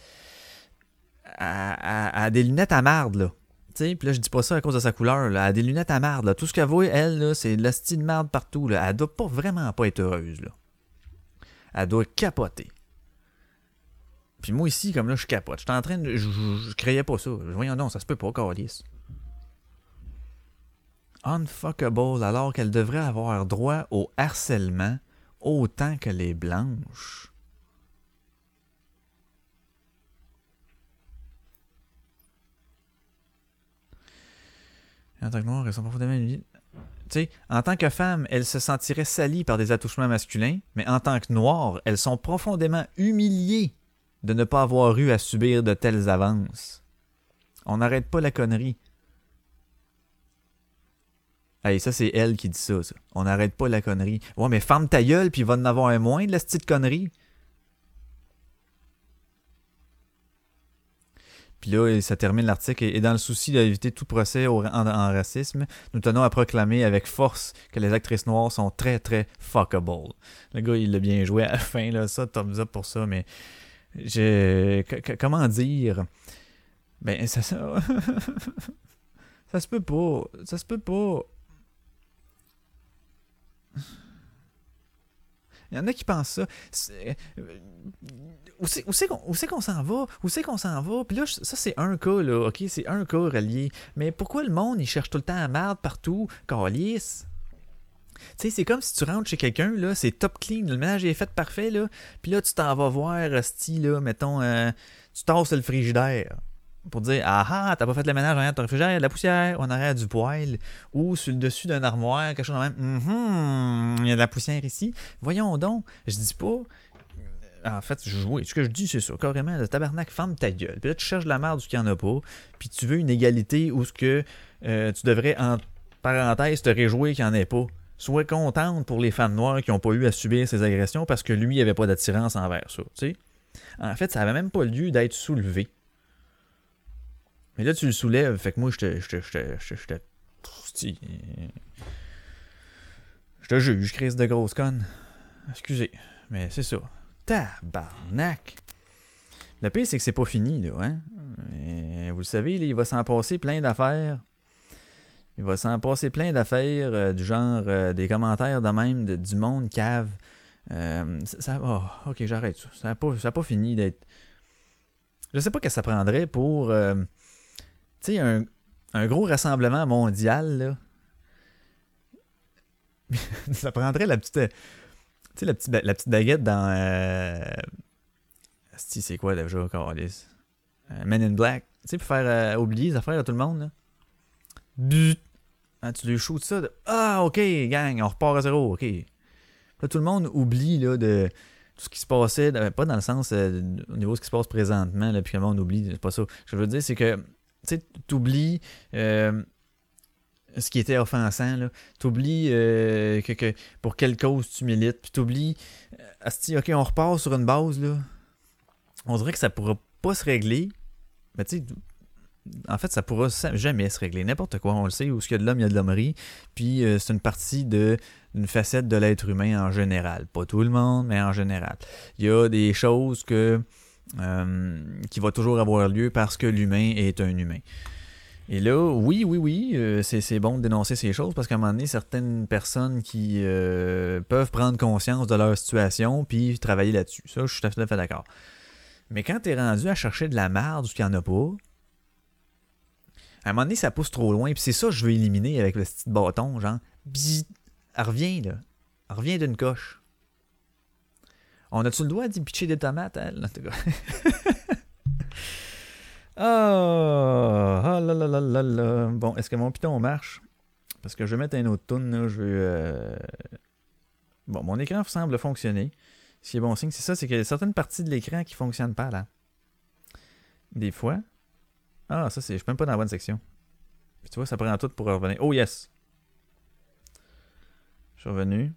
C: à, des lunettes à marde, là. Sais, puis là, je dis pas ça à cause de sa couleur, là. Elle des lunettes à marde, là. Tout ce qu'elle voit, elle, c'est de la style de marde partout, là. Elle doit pas vraiment pas être heureuse, là. Elle doit capoter. Puis moi, ici, comme là, je capote. J'étais en train de... Je, je, je créais pas ça. Voyons donc, ça se peut pas, Carlis. Unfuckable, alors qu'elle devrait avoir droit au harcèlement autant que les blanches. En tant que noire, elles sont profondément. Tu sais, en tant que femme, elles se sentiraient salies par des attouchements masculins, mais en tant que noires, elles sont profondément humiliées de ne pas avoir eu à subir de telles avances. On n'arrête pas la connerie. Ça, c'est elle qui dit ça. On n'arrête pas la connerie. Ouais, mais ferme ta gueule, puis va en avoir un moins de la petite connerie. Puis là, ça termine l'article. Et dans le souci d'éviter tout procès en, racisme, nous tenons à proclamer avec force que les actrices noires sont très, très fuckable. Le gars, il l'a bien joué à la fin, là. Ça, thumbs up pour ça, mais. Je. comment dire? Ben. Ça, [LAUGHS] ça se peut pas. Ça se peut pas. Il y en a qui pensent ça. Euh, Où c'est qu'on s'en va? Où c'est qu'on s'en va? Puis là, ça, c'est un cas, là. OK, c'est un cas relié. Mais pourquoi le monde, il cherche tout le temps à merde partout? Calice? Tu sais, c'est comme si tu rentres chez quelqu'un, là, c'est top clean, le ménage est fait parfait, là. Puis là, tu t'en vas voir, style, là, mettons, euh, tu tasses le frigidaire pour dire Ah ah, t'as pas fait le ménage en arrière de ton frigidaire, il a de la poussière en arrière du poêle ou sur le dessus d'un armoire, quelque chose de même. Mhm, il y a de la poussière ici. Voyons donc, je dis pas. En fait, je, oui, ce que je dis, c'est ça. Carrément, le tabarnak, ferme ta gueule. Puis là, tu cherches la merde où il n'y en a pas. Puis tu veux une égalité où ce que euh, tu devrais en parenthèse, te réjouir qu'il n'y en ait pas. Sois contente pour les femmes noires qui n'ont pas eu à subir ces agressions parce que lui, il avait pas d'attirance envers ça. tu sais. En fait, ça avait même pas lieu d'être soulevé. Mais là, tu le soulèves, fait que moi, je te. Je te. Je te. Je te. Je juge, crise de grosse conne. Excusez, mais c'est ça. Tabarnak! Le pire, c'est que c'est pas fini, là, hein? Et vous le savez, là, il va s'en passer plein d'affaires. Il va s'en passer plein d'affaires euh, du genre euh, des commentaires de même de- du monde cave. Euh, ça, oh, ok, j'arrête ça. Ça n'a pas, pas fini d'être. Je sais pas que ça prendrait pour. Tu sais, un, un gros rassemblement mondial, là. [LAUGHS] ça prendrait la petite. euh, Tu sais, la petite, la petite baguette dans. Euh... asti, c'est quoi déjà, Carlis? Euh, Men in Black. Tu sais, pour faire euh, oublier les affaires à tout le monde, là. But. Ah, tu lui shoots ça. de- Ah, ok, gang, on repart à zéro, ok. Là, tout le monde oublie, là, de tout ce qui se passait, de- pas dans le sens au niveau de ce qui se passe présentement, là, puis que le monde oublie, c'est pas ça. Ce que je veux dire, c'est que, tu sais, t'oublies euh, ce qui était offensant, là. T'oublies euh, que, pour quelle cause tu milites, puis t'oublies, euh, ok, on repart sur une base, là. On dirait que ça pourra pas se régler, mais tu sais, en fait, ça pourra jamais se régler. N'importe quoi, on le sait, où ce qu'il y a de l'homme, il y a de l'hommerie. Puis euh, c'est une partie de d'une facette de l'être humain en général. Pas tout le monde, mais en général. Il y a des choses que euh, qui vont toujours avoir lieu parce que l'humain est un humain. Et là, oui, oui, oui, euh, c'est c'est bon de dénoncer ces choses parce qu'à un moment donné, certaines personnes qui euh, peuvent prendre conscience de leur situation puis travailler là-dessus. Ça, je suis tout à fait d'accord. Mais quand tu es rendu à chercher de la merde ou qu'il n'y en a pas, à un moment donné, ça pousse trop loin. Puis c'est ça que je veux éliminer avec le petit bâton, genre, bzzz, elle revient, là. Elle revient d'une coche. On a-tu le droit d'y pitcher des tomates, elle, en tout cas? [LAUGHS] Ah, ah là là là là là. Bon, est-ce que mon piton marche? Parce que je vais mettre un autre tune, je veux... euh, Bon, mon écran semble fonctionner. Ce qui est bon signe, c'est ça, c'est qu'il y a certaines parties de l'écran qui fonctionnent pas, là. Des fois. Ah, ça, c'est... Je suis même pas dans la bonne section. Puis tu vois, ça prend tout pour revenir. Oh, yes! Je suis revenu.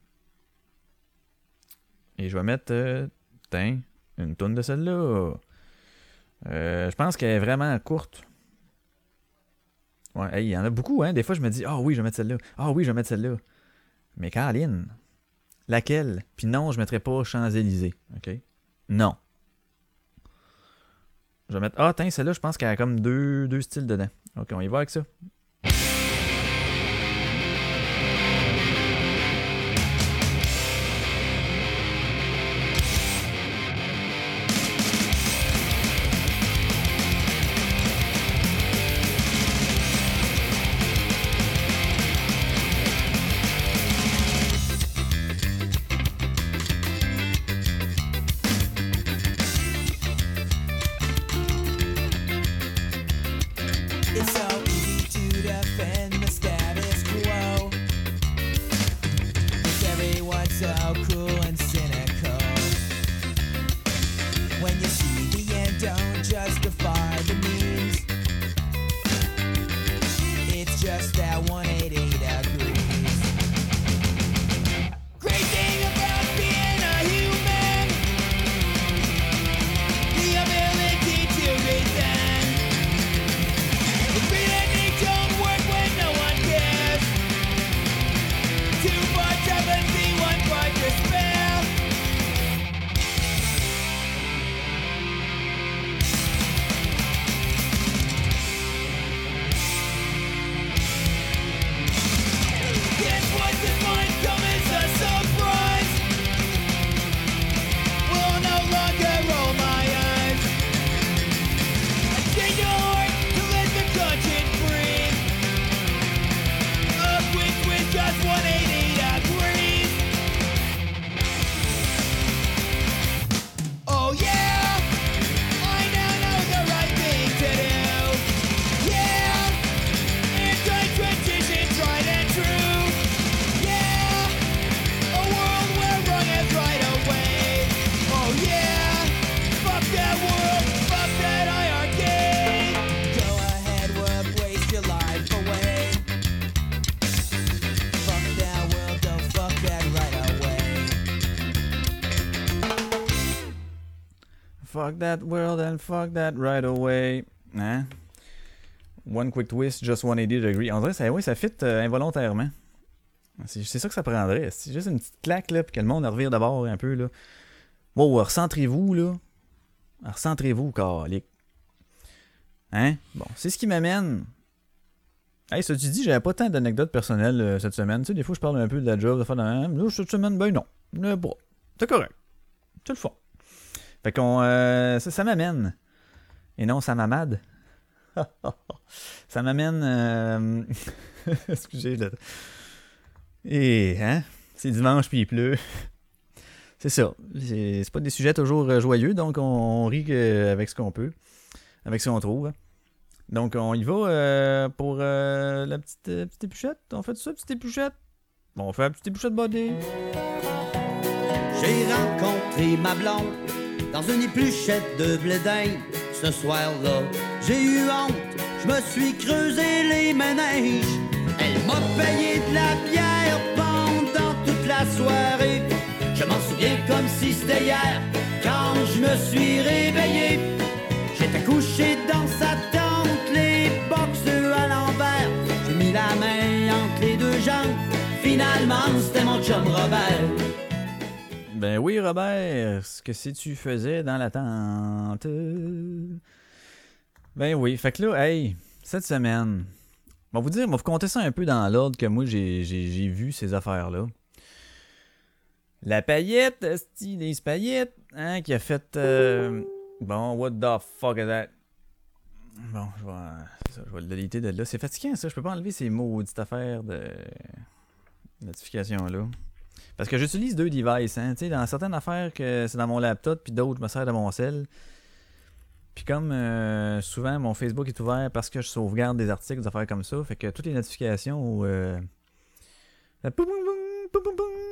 C: Et je vais mettre... Euh, une tonne de celle-là. Euh, je pense qu'elle est vraiment courte. Ouais, il y en a beaucoup, hein. Des fois, je me dis, ah oui, je vais mettre celle-là. Ah oui, je vais mettre celle-là. Mais Caroline, laquelle? Puis non, je ne mettrai pas Champs-Élysées. OK? Non. Je vais mettre. Ah, tiens, celle-là, je pense qu'elle a comme deux, deux styles dedans. OK, on y va avec ça. World and fuck that right away. Hein? One quick twist, just 180 degree. On dirait ça, oui, ça fit euh, involontairement. C'est ça que ça prendrait. C'est juste une petite claque, là, puis que le monde revire d'abord un peu, là. Wow, recentrez-vous, là. Recentrez-vous, calique. Hein? Bon, c'est ce qui m'amène. Hey, ça tu dis, j'avais pas tant d'anecdotes personnelles euh, cette semaine. Tu sais, des fois, je parle un peu de la job, de faire de même. Là, cette semaine, ben non. Bon, c'est correct. C'est le fond. Fait qu'on. euh, ça, m'amène. Et non, ça m'amade. [LAUGHS] ça m'amène. euh, [LAUGHS] Excusez. Et, hein? C'est dimanche puis il pleut. [LAUGHS] C'est ça. C'est pas des sujets toujours euh, joyeux, donc on, rit avec ce qu'on peut, avec ce qu'on trouve. Donc on y va euh, pour la petite, petite épluchette. On fait ça, petite épluchette? Bon, on fait la petite épluchette body.
O: J'ai rencontré ma blonde dans une épluchette de blé. Ce soir-là, j'ai eu honte, je me suis creusé les méninges. Elle m'a payé de la bière pendant toute la soirée. Je m'en souviens comme si c'était hier, quand je me suis réveillé. J'étais couché dans sa tente, les boxeux à l'envers. J'ai mis la main entre les deux jambes, finalement c'était mon chum Robert.
C: Ben oui, Robert, ce que si tu faisais dans la tente. Ben oui, fait que là, hey, cette semaine, on va vous dire, on va vous compter ça un peu dans l'ordre que moi j'ai, vu ces affaires-là. La paillette, les paillettes, hein, qui a fait. euh, Bon, what the fuck is that? Bon, je vais, je vais le déliter de là. C'est fatigant ça, je peux pas enlever ces maudites affaires de notification-là. Parce que j'utilise deux devices, hein. Dans certaines affaires que c'est dans mon laptop, puis d'autres, je me sers de mon cell. Puis comme euh, souvent, mon Facebook est ouvert parce que je sauvegarde des articles, des affaires comme ça, fait que toutes les notifications, euh,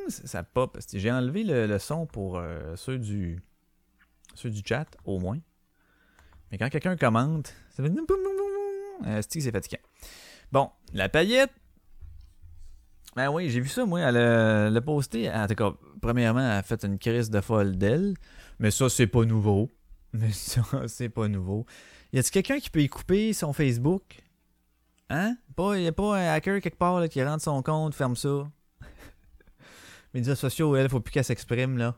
C: ça, pop. J'ai enlevé le, le son pour euh, ceux du ceux du chat, au moins. Mais quand quelqu'un commente, ça fait... c'est fatigant. Bon, la paillette, ben oui, j'ai vu ça, moi. Elle a, a posté. En tout cas, premièrement, elle a fait une crise de folle d'elle. Mais ça, c'est pas nouveau. [LAUGHS] Mais ça, c'est pas nouveau. Y a-t-il quelqu'un qui peut y couper son Facebook? Hein? Pas, y a pas un hacker quelque part là, qui rentre son compte, ferme ça. [LAUGHS] Médias sociaux, elle, faut plus qu'elle s'exprime, là.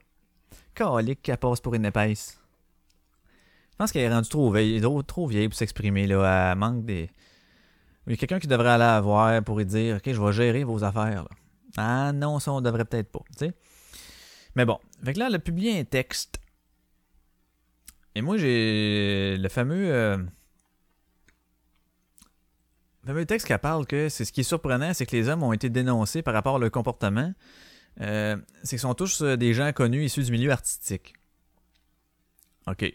C: Calique qu'elle passe pour une épaisse. Je pense qu'elle est rendue trop vieille, trop vieille pour s'exprimer, là. Elle manque des. Il y a quelqu'un qui devrait aller la voir pour lui dire Ok, je vais gérer vos affaires. Ah non, ça, on devrait peut-être pas. Mais bon. Fait que là, elle a publié un texte. Et moi, j'ai le fameux. euh, le fameux texte qui parle que c'est ce qui est surprenant, c'est que les hommes ont été dénoncés par rapport à leur comportement. Euh, c'est qu'ils sont tous euh, des gens connus issus du milieu artistique. OK.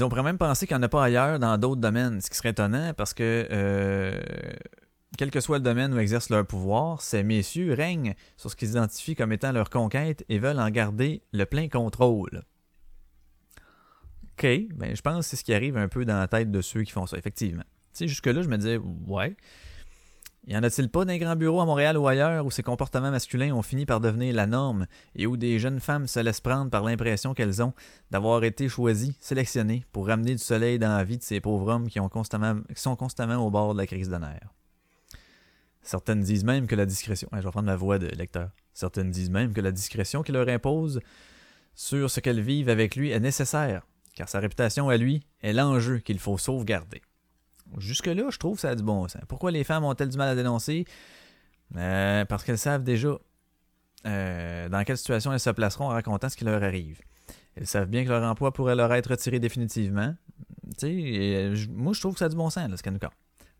C: On pourrait même penser qu'il n'y en a pas ailleurs dans d'autres domaines, ce qui serait étonnant parce que, euh, quel que soit le domaine où exercent leur pouvoir, ces messieurs règnent sur ce qu'ils identifient comme étant leur conquête et veulent en garder le plein contrôle. Ok, ben je pense que c'est ce qui arrive un peu dans la tête de ceux qui font ça, effectivement. Tu sais, jusque-là, je me disais, ouais. Y en a-t-il pas d'un grand bureau à Montréal ou ailleurs où ces comportements masculins ont fini par devenir la norme et où des jeunes femmes se laissent prendre par l'impression qu'elles ont d'avoir été choisies, sélectionnées pour ramener du soleil dans la vie de ces pauvres hommes qui, sont constamment au bord de la crise de nerfs? Certaines disent même que la discrétion. Ouais, je vais prendre ma voix de lecteur. Certaines disent même que la discrétion qu'il leur impose sur ce qu'elles vivent avec lui est nécessaire, car sa réputation à lui est l'enjeu qu'il faut sauvegarder. Jusque-là, je trouve que ça a du bon sens. Pourquoi les femmes ont-elles du mal à dénoncer? Euh, Parce qu'elles savent déjà euh, dans quelle situation elles se placeront en racontant ce qui leur arrive. Elles savent bien que leur emploi pourrait leur être retiré définitivement. Et, euh, moi, je trouve que ça a du bon sens, là, ce comptent.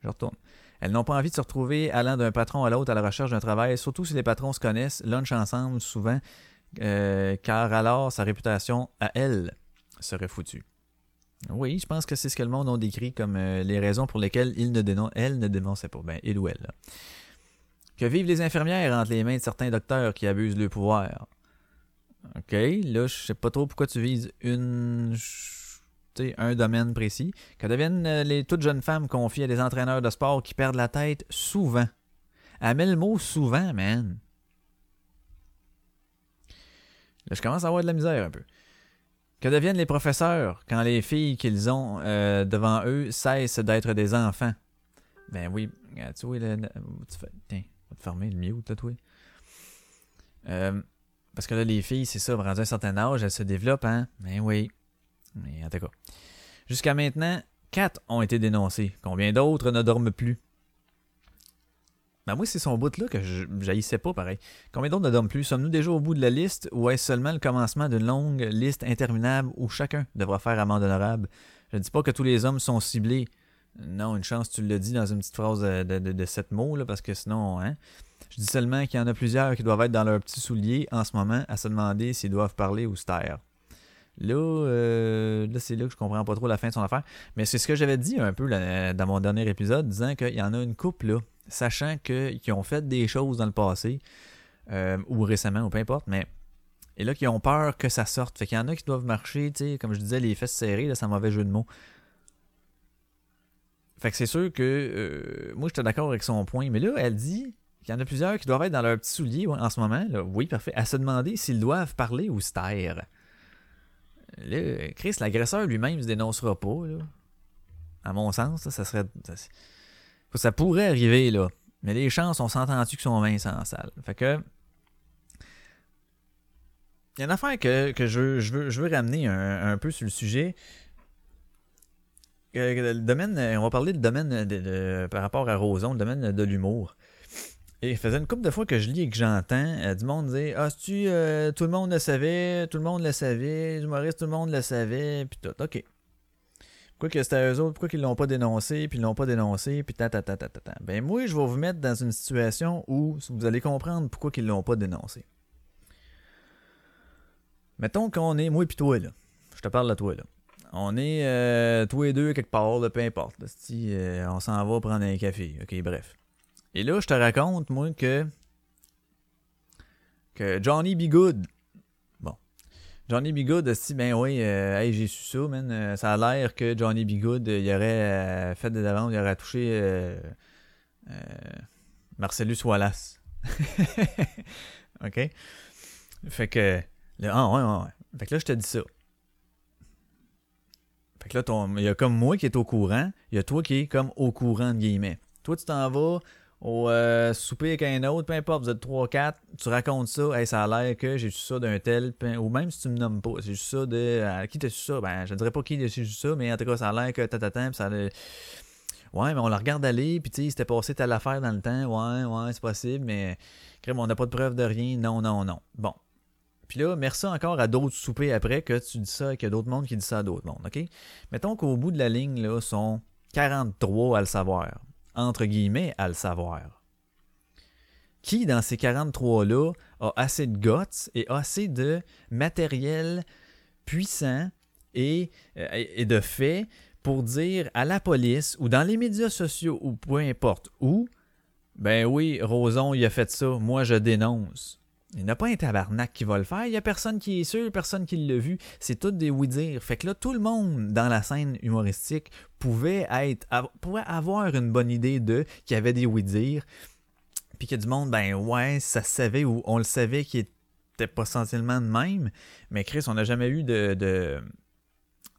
C: Je retourne. Elles n'ont pas envie de se retrouver allant d'un patron à l'autre à la recherche d'un travail, surtout si les patrons se connaissent, lunch ensemble souvent, car alors sa réputation à elle serait foutue. Oui, je pense que c'est ce que le monde a décrit comme euh, les raisons pour lesquelles il ne elle ne dénonçait pas. Ben, il ou elle. Que vivent les infirmières entre les mains de certains docteurs qui abusent le pouvoir? Ok, là, je sais pas trop pourquoi tu vises un domaine précis. Que deviennent euh, les toutes jeunes femmes confiées à des entraîneurs de sport qui perdent la tête souvent. Elle met le mot souvent, man. Là, je commence à avoir de la misère un peu. Que deviennent les professeurs quand les filles qu'ils ont euh, devant eux cessent d'être des enfants? Ben oui, regarde, tu vois, le- tu fais- tiens, on va te fermer le mute, là, toi. Euh, parce que là, les filles, c'est ça, rendu un certain âge, elles se développent, hein? Ben oui. Mais en tout cas. Jusqu'à maintenant, quatre ont été dénoncés. Combien d'autres ne dorment plus? Ben moi, c'est son bout-là que je pas, pareil. Combien d'autres ne dorment plus? Sommes-nous déjà au bout de la liste ou est-ce seulement le commencement d'une longue liste interminable où chacun devra faire amende honorable? Je ne dis pas que tous les hommes sont ciblés. Non, une chance, tu le dis dans une petite phrase de, de, sept mots, là, parce que sinon, hein? Je dis seulement qu'il y en a plusieurs qui doivent être dans leurs petits souliers en ce moment à se demander s'ils doivent parler ou se taire. Là, euh, là c'est là que je comprends pas trop la fin de son affaire. Mais c'est ce que j'avais dit un peu dans mon dernier épisode, disant qu'il y en a une couple, là, sachant qu'ils ont fait des choses dans le passé, euh, ou récemment, ou peu importe, mais. Et là, qui ont peur que ça sorte. Fait qu'il y en a qui doivent marcher, tu sais, comme je disais, les fesses serrées, là, c'est un mauvais jeu de mots. Fait que c'est sûr que. euh, moi, j'étais d'accord avec son point. Mais là, elle dit qu'il y en a plusieurs qui doivent être dans leurs petits souliers ouais, en ce moment. Oui, parfait. À se demander s'ils doivent parler ou se taire. Là, Chris, l'agresseur lui-même se dénoncera pas. À mon sens, ça serait. Ça, pourrait arriver, là. Mais les chances, on s'entend-tu qu'ils sont minces en salle. Fait que. Il y a une affaire que, je, veux- ramener un, peu sur le sujet. Que le domaine, on va parler du domaine de- par rapport à Roson, le domaine de l'humour. Et il faisait une couple de fois que je lis et que j'entends euh, du monde dire Ah, tu tout le monde le savait, tout le monde le savait, les humoristes, tout le monde le savait, puis tout. OK. Pourquoi que c'était eux autres, pourquoi qu'ils l'ont pas dénoncé, puis ils l'ont pas dénoncé, puis ta ta ta ta ta ta. Ben moi, je vais vous mettre dans une situation où vous allez comprendre pourquoi qu'ils l'ont pas dénoncé. Mettons qu'on est, moi et toi, là. Je te parle de toi, là. On est euh, tous les deux quelque part, là, peu importe. là. Si, euh, on s'en va prendre un café. OK, bref. Et là, je te raconte, moi, que. Que Johnny B. Good. Bon. Johnny B. Good, si, ben oui, euh, hey, j'ai su ça, man. euh, ça a l'air que Johnny B. Good, euh, il aurait fait des demandes, il aurait touché Marcellus Wallace. [LAUGHS] OK? Fait que. ah, ouais, ouais, ouais. Fait que là, je te dis ça. Fait que là, il y a comme moi qui est au courant, il y a toi qui est comme au courant, de guillemets. Toi, tu t'en vas au euh, souper avec un autre, peu importe, vous êtes 3-4, tu racontes ça, hey, ça a l'air que j'ai su ça d'un tel, ou même si tu me nommes pas, c'est juste ça de. Qui t'as su ça? Ben, je ne dirais pas qui a su ça, mais en tout cas, ça a l'air que tatatan, puis ça a Ouais, mais on la regarde aller, puis tu sais, il s'était passé telle affaire dans le temps, ouais, ouais, c'est possible, mais crème, on n'a pas de preuve de rien, non, non, non. Bon. Puis là, merci encore à d'autres soupers après que tu dis ça qu'il y a d'autres mondes qui disent ça à d'autres mondes, OK? Mettons qu'au bout de la ligne, là, sont 43 à le savoir. Entre guillemets, à le savoir. Qui, dans ces 43-là, a assez de guts et assez de matériel puissant et, euh, et de fait pour dire à la police ou dans les médias sociaux ou peu importe où, ben oui, Roson, il a fait ça, moi je dénonce. Il n'y a pas un tabarnak qui va le faire. Il n'y a personne qui est sûr, personne qui l'a vu. C'est tout des oui-dire. Fait que là, tout le monde dans la scène humoristique pouvait être, avoir une bonne idée de qu'il y avait des oui-dire. Puis qu'il y a du monde, ben ouais, ça se savait ou on le savait qu'il était pas essentiellement de même. Mais Chris, on n'a jamais eu de, de,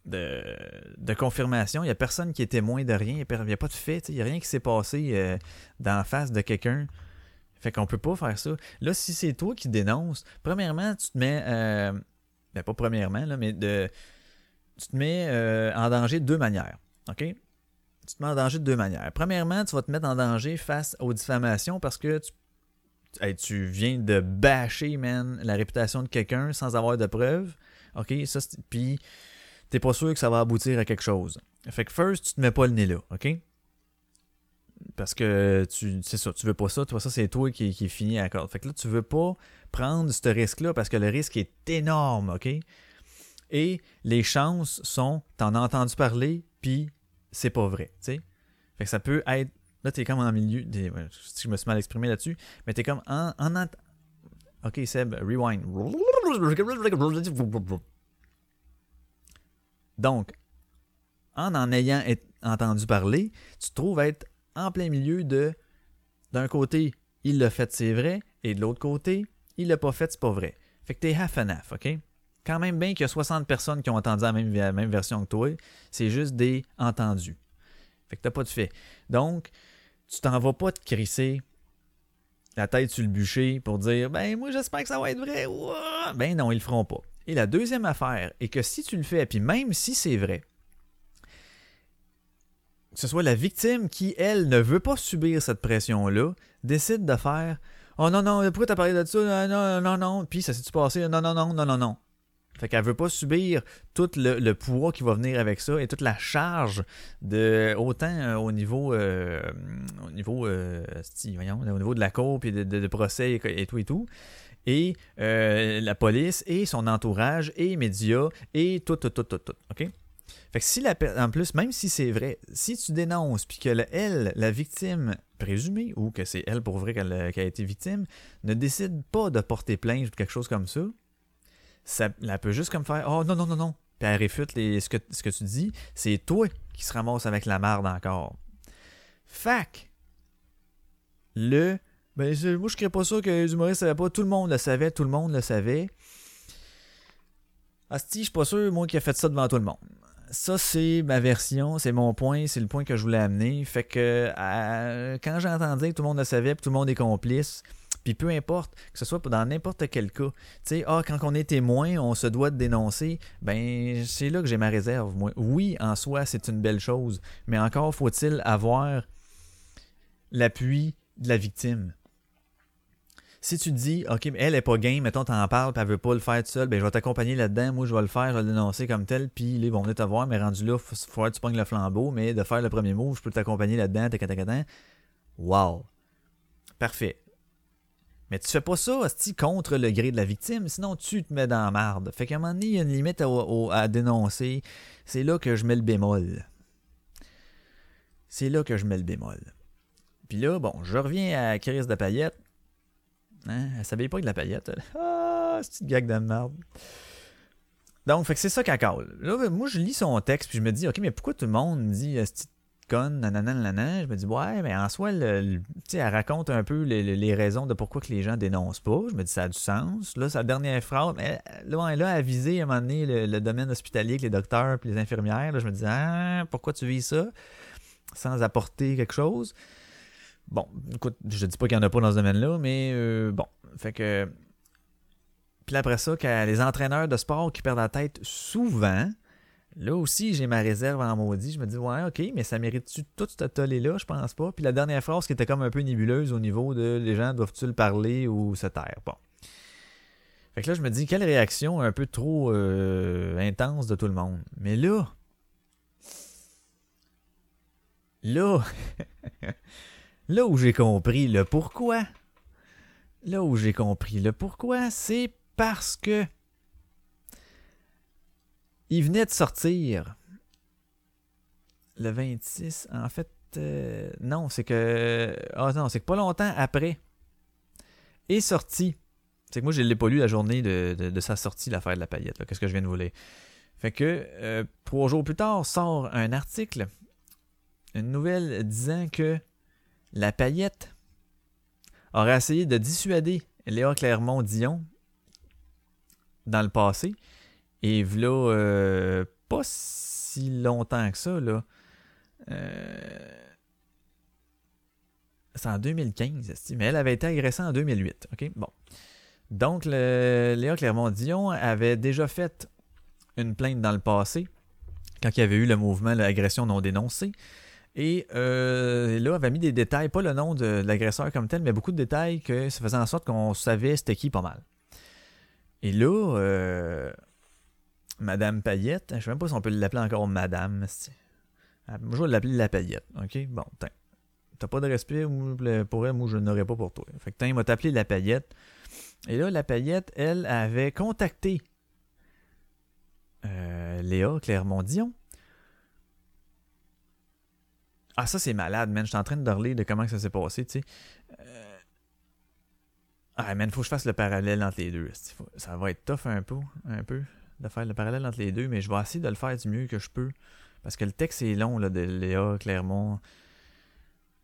C: de, confirmation. Il n'y a personne qui est témoin de rien. Il n'y a, pas de fait. Il n'y a rien qui s'est passé euh, dans la face de quelqu'un. Fait qu'on peut pas faire ça. Là, si c'est toi qui dénonces, premièrement, tu te mets. euh, ben, pas premièrement, là, mais de, tu te mets euh, en danger de deux manières. OK? Tu te mets en danger de deux manières. Premièrement, tu vas te mettre en danger face aux diffamations parce que tu, hey, tu viens de bâcher, man, la réputation de quelqu'un sans avoir de preuves. OK? Ça, puis, t'es pas sûr que ça va aboutir à quelque chose. Fait que first, tu te mets pas le nez là. OK? Parce que tu c'est ça, tu veux pas ça, toi ça c'est toi qui, qui finit à corde. Fait que là, tu veux pas prendre ce risque-là parce que le risque est énorme, OK? Et les chances sont, t'en as entendu parler, puis c'est pas vrai, tu sais? Fait que ça peut être, là t'es comme en milieu, si je me suis mal exprimé là-dessus, mais t'es comme en, en OK Seb, rewind. Donc, en en ayant entendu parler, tu trouves être en plein milieu de d'un côté, il l'a fait, c'est vrai, et de l'autre côté, il l'a pas fait, c'est pas vrai. Fait que t'es half and half, OK? Quand même bien qu'il y a 60 personnes qui ont entendu la même, version que toi, c'est juste des entendus. Fait que t'as pas de fait. Donc, tu t'en vas pas te crisser la tête sur le bûcher pour dire ben moi j'espère que ça va être vrai. Ben non, ils le feront pas. Et la deuxième affaire est que si tu le fais, puis même si c'est vrai, que ce soit la victime qui, elle, ne veut pas subir cette pression-là, décide de faire Oh non, non, pourquoi t'as parlé de ça? Non, non, non, non. Puis ça s'est-tu passé? Non, non, non, non, non, non. Fait qu'elle veut pas subir tout le, le poids qui va venir avec ça et toute la charge de autant euh, au niveau euh, au niveau euh, sti, voyons, au niveau de la cour puis de, de- procès et, et tout et tout et euh, la police et son entourage et les médias et tout tout tout tout tout ok? Fait que si la en plus même si c'est vrai si tu dénonces puis que la- elle la victime présumée ou que c'est elle pour vrai qu'elle a- qu'elle a été victime ne décide pas de porter plainte ou quelque chose comme ça ça, elle peut juste comme faire Oh non, non, non, non. Puis elle réfute ce, que, ce que tu dis. C'est toi qui se ramasse avec la marde encore. Fac. Le. Ben, moi, je ne pas ça que les humoristes ne savaient pas. Tout le monde le savait. Tout le monde le savait. Asti, je suis pas sûr, moi, qui a fait ça devant tout le monde. Ça, c'est ma version, c'est mon point, c'est le point que je voulais amener. Fait que quand j'entendais que tout le monde le savait, puis tout le monde est complice, puis peu importe, que ce soit dans n'importe quel cas, tu sais, ah, quand on est témoin, on se doit de dénoncer, ben, c'est là que j'ai ma réserve. Oui, en soi, c'est une belle chose, mais encore faut-il avoir l'appui de la victime. Si tu te dis, OK, mais elle est pas game, mettons, t'en parles, puis elle veut pas le faire toute seule, ben je vais t'accompagner là-dedans, moi je vais le faire, je vais le dénoncer comme tel, puis ils vont venir te voir, mais rendu là, faut, faut que tu pognes le flambeau, mais de faire le premier mot, je peux t'accompagner là-dedans, tac, tac, tac, tac. Wow. Parfait. Mais tu fais pas ça, hostie, contre le gré de la victime, sinon tu te mets dans la marde. Fait qu'à un moment donné, il y a une limite à dénoncer. C'est là que je mets le bémol. C'est là que je mets le bémol. Puis là, bon, je reviens à Chris de paillette. Hein? Elle savait pas que de la paillette. [LAUGHS] Ah, c'est une gag de merde. Donc, fait que c'est ça qu'elle colle. Là, ben, moi, je lis son texte, puis je me dis, OK, mais pourquoi tout le monde dit cette conne, nanana? Je me dis, ouais, mais en soi, elle raconte un peu les, raisons de pourquoi que les gens dénoncent pas. Je me dis, ça a du sens. Là, sa dernière phrase, elle, là, elle a visé à un moment donné le, domaine hospitalier avec les docteurs puis les infirmières. Là, je me dis, ah, pourquoi tu vis ça? Sans apporter quelque chose. Bon, écoute, je dis pas qu'il n'y en a pas dans ce domaine-là, mais euh, bon. Fait que. Puis après ça, les entraîneurs de sport qui perdent la tête souvent, là aussi, j'ai ma réserve en maudit. Je me dis, ouais, ok, mais ça mérite-tu tout ce tollé-là? Je pense pas. Puis la dernière phrase qui était comme un peu nébuleuse au niveau de les gens doivent-ils parler ou se taire? Bon. Fait que là, je me dis, quelle réaction un peu trop euh, intense de tout le monde? Mais là. Là. [LAUGHS] Là où j'ai compris le pourquoi, là où j'ai compris le pourquoi, c'est parce que il venait de sortir le 26. En fait, euh, non, c'est que. Ah non, c'est que pas longtemps après est sorti. C'est que moi, je ne l'ai pas lu la journée de, sa sortie, l'affaire de la paillette. Qu'est-ce que je viens de vous lire? Fait que euh, trois jours plus tard sort un article, une nouvelle disant que la paillette aurait essayé de dissuader Léa Clermont-Dion dans le passé. Et voilà, euh, pas si longtemps que ça, là. Euh, c'est en 2015, esti, mais elle avait été agressée en 2008. OK? Bon. Donc, le, Léa Clermont-Dion avait déjà fait une plainte dans le passé, quand il y avait eu le mouvement l'agression non dénoncée. Et euh, là, avait mis des détails, pas le nom de, l'agresseur comme tel, mais beaucoup de détails que ça faisait en sorte qu'on savait c'était qui pas mal. Et là, euh, Madame Payette, je sais même pas si on peut l'appeler encore Madame. Ah, Moi, je vais l'appeler la Payette. OK? Bon, tiens. T'as pas de respect ou- pour elle, moi, je n'aurais pas pour toi. Fait que, tiens, il m'a appelé la Payette. Et là, la Payette, elle, avait contacté euh, Léa Clermont-Dion ah, ça, c'est malade, man. Je suis en train de dorler de comment ça s'est passé, tu sais. Euh, Ah, man, faut que je fasse le parallèle entre les deux. Ça va être tough un peu, de faire le parallèle entre les deux, mais je vais essayer de le faire du mieux que je peux. Parce que le texte est long, là, de Léa Clermont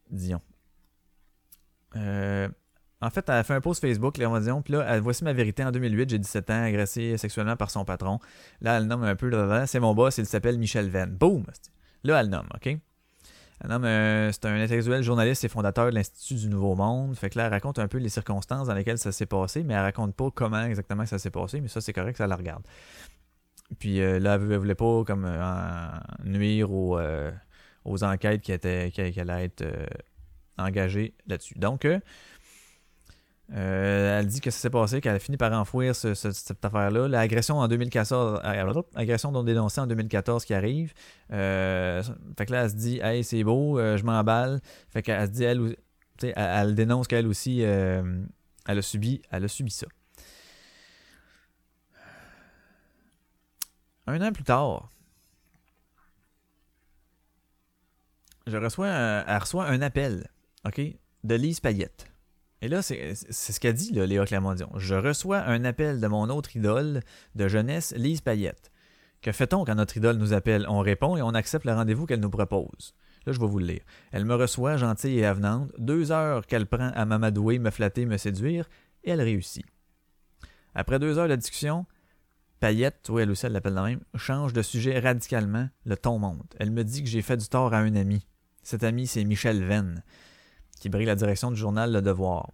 C: Dion. Euh, En fait, elle a fait un post Facebook, Léon Dion, puis là, elle, voici ma vérité. En 2008, j'ai 17 ans, agressé sexuellement par son patron. Là, elle nomme un peu, c'est mon boss, il s'appelle Michel Venn. Boum! Là, elle nomme, OK? Elle nomme, euh, c'est un intellectuel journaliste et fondateur de l'Institut du Nouveau Monde. Fait que là, elle raconte un peu les circonstances dans lesquelles ça s'est passé, mais elle raconte pas comment exactement ça s'est passé, mais ça, c'est correct, ça la regarde. Puis euh, là, elle, elle voulait pas comme euh, nuire aux, euh, enquêtes qui, étaient, qui allaient être euh, engagées là-dessus. Donc, euh, elle dit que ça s'est passé, qu'elle a fini par enfouir ce- ce- cette affaire-là. L'agression en 2014, euh, agression dont dénoncée en 2014 qui arrive. Euh, fait que là, elle se dit, hey, c'est beau, euh, je m'emballe. Fait qu'elle se dit, elle, elle, dénonce qu'elle aussi, elle a subi, elle a subi ça. Un an plus tard, je reçois un, elle reçoit un appel, OK, de Lise Payette. Et là, c'est ce qu'a dit, là, Léa. Je reçois un appel de mon autre idole de jeunesse, Lise Payette. Que fait-on quand notre idole nous appelle? On répond et on accepte le rendez-vous qu'elle nous propose. Là, je vais vous le lire. Elle me reçoit, gentille et avenante, deux heures qu'elle prend à m'amadouer, me flatter, me séduire, et elle réussit. Après deux heures de discussion, Payette, oui, elle aussi, elle l'appelle de même, change de sujet radicalement, le ton monte. Elle me dit que j'ai fait du tort à un ami. Cet ami, c'est Michel Venn, qui brille la direction du journal Le Devoir.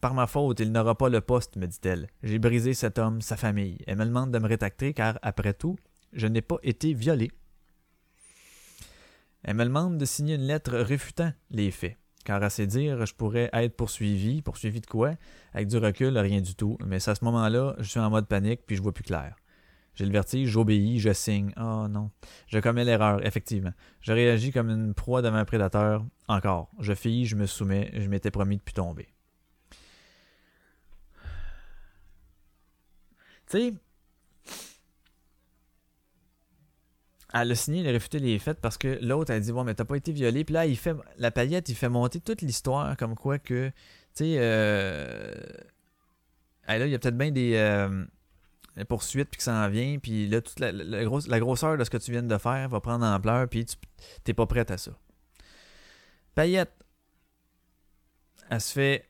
C: Par ma faute, il n'aura pas le poste, me dit-elle. J'ai brisé cet homme, sa famille. Elle me demande de me rétracter car, après tout, je n'ai pas été violé. Elle me demande de signer une lettre réfutant les faits. Car à ses dires, je pourrais être poursuivi. Poursuivi de quoi? Avec du recul, rien du tout. Mais à ce moment-là, je suis en mode panique puis je vois plus clair. J'ai le vertige, j'obéis, je signe. Oh non. Je commets l'erreur, effectivement. Je réagis comme une proie devant un prédateur. Encore. Je fige, je me soumets, je m'étais promis de plus tomber. Tu sais, elle a signé, elle a réfuté les faits parce que l'autre a dit Bon, mais t'as pas été violé. Puis là, il fait, la paillette, il fait monter toute l'histoire comme quoi que, tu sais, euh, là, il y a peut-être bien des, euh, des poursuites puis que ça en vient. Puis là, toute la, grosse- la grosseur de ce que tu viens de faire va prendre ampleur. Puis tu t'es pas prête à ça. Payette, elle se fait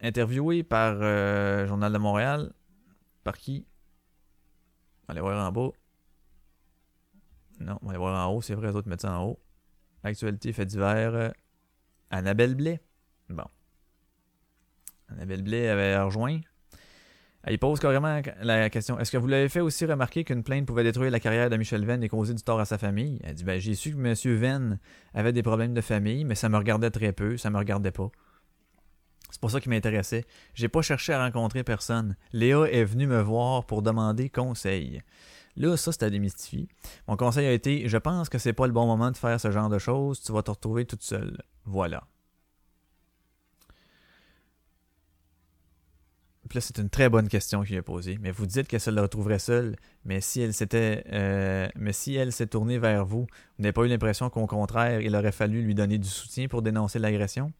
C: interviewer par euh, Journal de Montréal. Par qui? On va aller voir en bas. Non, on va aller voir en haut, c'est vrai, les autres mettent ça en haut. Actualité, fait divers. euh, Annabelle Blais. Bon. Annabelle Blais avait rejoint. Elle pose carrément la question Est-ce que vous l'avez fait aussi remarquer qu'une plainte pouvait détruire la carrière de Michel Venn et causer du tort à sa famille? Elle dit ben, J'ai su que M. Venn avait des problèmes de famille, mais ça me regardait très peu, ça me regardait pas. C'est pour ça qu'il m'intéressait. J'ai pas cherché à rencontrer personne. Léa est venue me voir pour demander conseil. Là, ça, c'est à démystifier. Mon conseil a été je pense que c'est pas le bon moment de faire ce genre de choses, tu vas te retrouver toute seule. Voilà. C'est une très bonne question qu'il a posée. Mais vous dites qu'elle se le retrouverait seule, mais si elle s'était, euh, mais si elle s'est tournée vers vous, vous n'avez pas eu l'impression qu'au contraire, il aurait fallu lui donner du soutien pour dénoncer l'agression?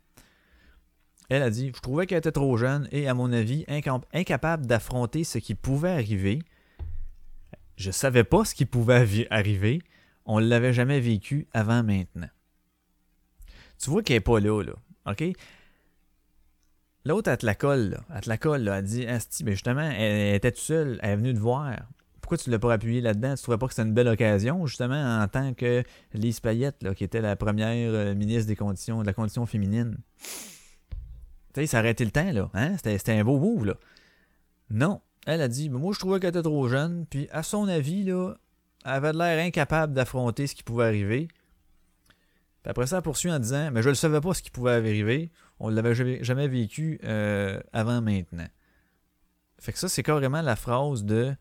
C: Elle a dit Je trouvais qu'elle était trop jeune et, à mon avis, incapable d'affronter ce qui pouvait arriver. Je savais pas ce qui pouvait arriver. On l'avait jamais vécu avant maintenant. Tu vois qu'elle est pas là, là. OK? L'autre, elle te la colle, là. Elle te la colle, là. Elle dit, Asti, mais justement, elle, était toute seule. Elle est venue te voir. Pourquoi tu l'as pas appuyé là-dedans? Tu trouvais pas que c'était une belle occasion, justement, en tant que Lise Payette, qui était la première euh, ministre des conditions, de la condition féminine? Tu sais, ça été le temps, là. Hein? C'était, c'était un beau move, là. Non. Elle a dit, moi, je trouvais qu'elle était trop jeune. Puis, à son avis, là, elle avait l'air incapable d'affronter ce qui pouvait arriver. Puis après ça, elle poursuit en disant Mais je ne savais pas ce qui pouvait arriver. On l'avait jamais- vécu euh, avant maintenant. Fait que ça, c'est carrément la phrase de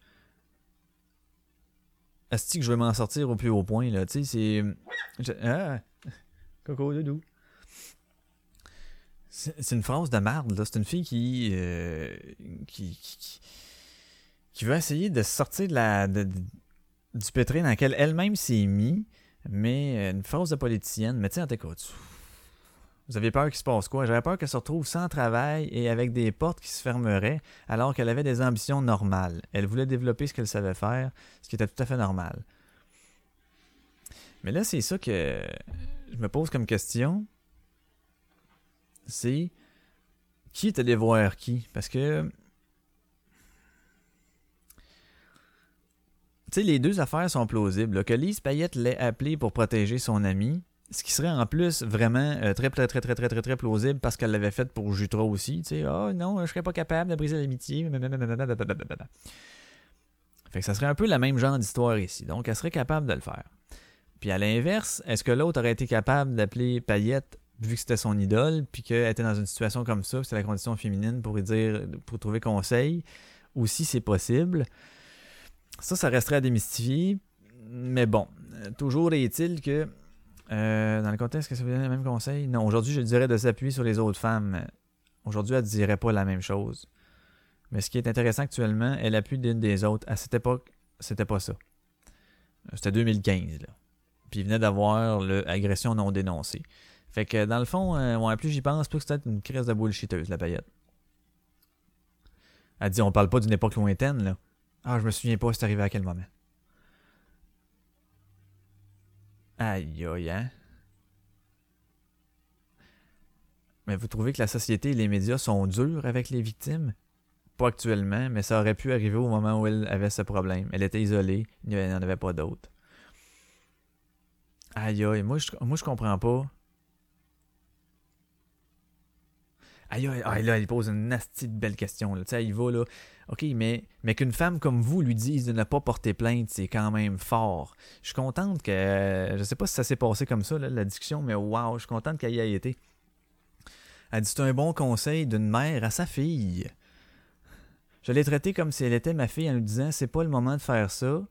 C: Asti que je vais m'en sortir au plus haut point. Là. Tu sais, c'est. Ah! [LAUGHS] Coco doudou. C'est une phrase de marde, là. C'est une fille qui, euh, qui, qui, veut essayer de sortir de la, du pétrin dans lequel elle-même s'est mis, mais euh, une phrase de politicienne. Mais tiens, t'écoutes. Vous aviez peur qu'il se passe quoi? J'avais peur qu'elle se retrouve sans travail et avec des portes qui se fermeraient alors qu'elle avait des ambitions normales. Elle voulait développer ce qu'elle savait faire, ce qui était tout à fait normal. Mais là, c'est ça que je me pose comme question. C'est Qui est allé voir qui? Parce que. Tu sais, les deux affaires sont plausibles. Que Lise Payette l'ait appelé pour protéger son ami, ce qui serait en plus vraiment euh, très, très, très, très, très, très, très plausible parce qu'elle l'avait fait pour Jutra aussi. Tu sais, oh non, je serais pas capable de briser l'amitié. Fait que ça serait un peu la même genre d'histoire ici. Donc, elle serait capable de le faire. Puis à l'inverse, est-ce que l'autre aurait été capable d'appeler Payette vu que c'était son idole, puis qu'elle était dans une situation comme ça, c'était la condition féminine pour lui dire, pour trouver conseil, ou si c'est possible? Ça, ça resterait à démystifier. Mais bon, toujours est-il que euh, dans le contexte, est-ce que ça vous donne le même conseil? Non, aujourd'hui, je dirais de s'appuyer sur les autres femmes. Aujourd'hui, elle ne dirait pas la même chose. Mais ce qui est intéressant actuellement, elle appuie d'une des autres. À cette époque, c'était pas ça. C'était 2015, là. Puis il venait d'avoir l'agression non dénoncée. Fait que dans le fond, euh, ouais, plus j'y pense, plus que c'était une crise de bullshiteuse, la paillette. Elle dit on parle pas d'une époque lointaine, là. Ah, je me souviens pas c'est arrivé à quel moment. Aïe aïe, hein? Mais vous trouvez que la société et les médias sont durs avec les victimes? Pas actuellement, mais ça aurait pu arriver au moment où elle avait ce problème. Elle était isolée, il n'y en avait pas d'autres. Aïe aïe, moi je, je comprends pas. Aïe aïe, aïe, là, il pose une nasty belle question. Tu sais, il va là. OK, mais, mais qu'une femme comme vous lui dise de ne pas porter plainte, c'est quand même fort. Je suis contente que. Je sais pas si ça s'est passé comme ça, là, la discussion, mais waouh, je suis contente qu'elle y ait été. Elle dit c'est un bon conseil d'une mère à sa fille. Je l'ai traitée comme si elle était ma fille en lui disant c'est pas le moment de faire ça.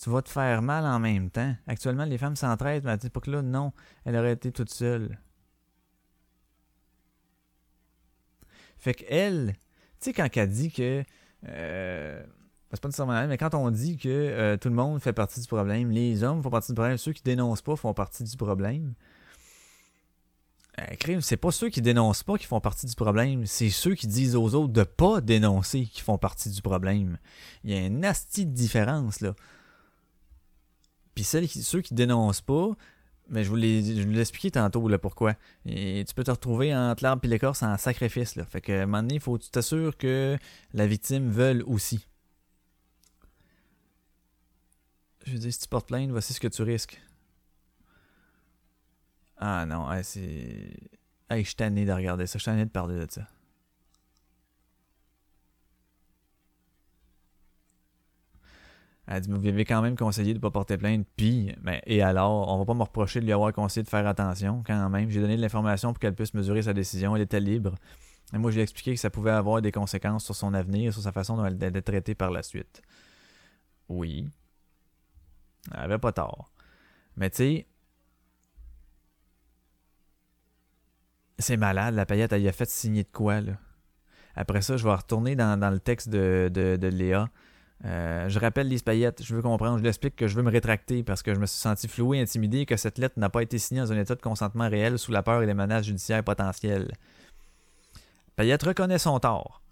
C: Tu vas te faire mal en même temps. Actuellement, les femmes s'entraident, mais à cette époque-là, non. Elle aurait été toute seule. Fait qu'elle, tu sais, quand elle dit que. Euh, c'est pas nécessairement elle, mais quand on dit que euh, tout le monde fait partie du problème, les hommes font partie du problème, ceux qui dénoncent pas font partie du problème. Euh, c'est pas ceux qui dénoncent pas qui font partie du problème, c'est ceux qui disent aux autres de pas dénoncer qui font partie du problème. Il y a une nasty de différence, là. Puis celles qui, ceux qui dénoncent pas, mais je vous l'ai expliqué tantôt là, pourquoi. Et tu peux te retrouver entre l'arbre et l'écorce en sacrifice. Là. Fait que un moment donné, il faut que tu t'assures que la victime veuille aussi. Je veux dire, si tu portes plainte, voici ce que tu risques. Ah non, c'est. Hey, je suis tanné de regarder ça, je suis tanné de parler de ça. Elle dit, vous avez quand même conseillé de ne pas porter plainte. Puis, ben, et alors, on va pas me reprocher de lui avoir conseillé de faire attention quand même. J'ai donné de l'information pour qu'elle puisse mesurer sa décision. Elle était libre. Et moi, je lui ai expliqué que ça pouvait avoir des conséquences sur son avenir, sur sa façon dont elle allait être traitée par la suite. Oui. Elle avait pas tort. Mais tu sais, c'est malade. La paillette, elle y a fait signer de quoi, là? Après ça, je vais retourner dans, dans le texte de, de, de Léa. Euh, je rappelle Lise Payette, je veux comprendre, je l'explique que je veux me rétracter parce que je me suis senti floué, intimidé, que cette lettre n'a pas été signée dans un état de consentement réel sous la peur et les menaces judiciaires potentielles. Payette reconnaît son tort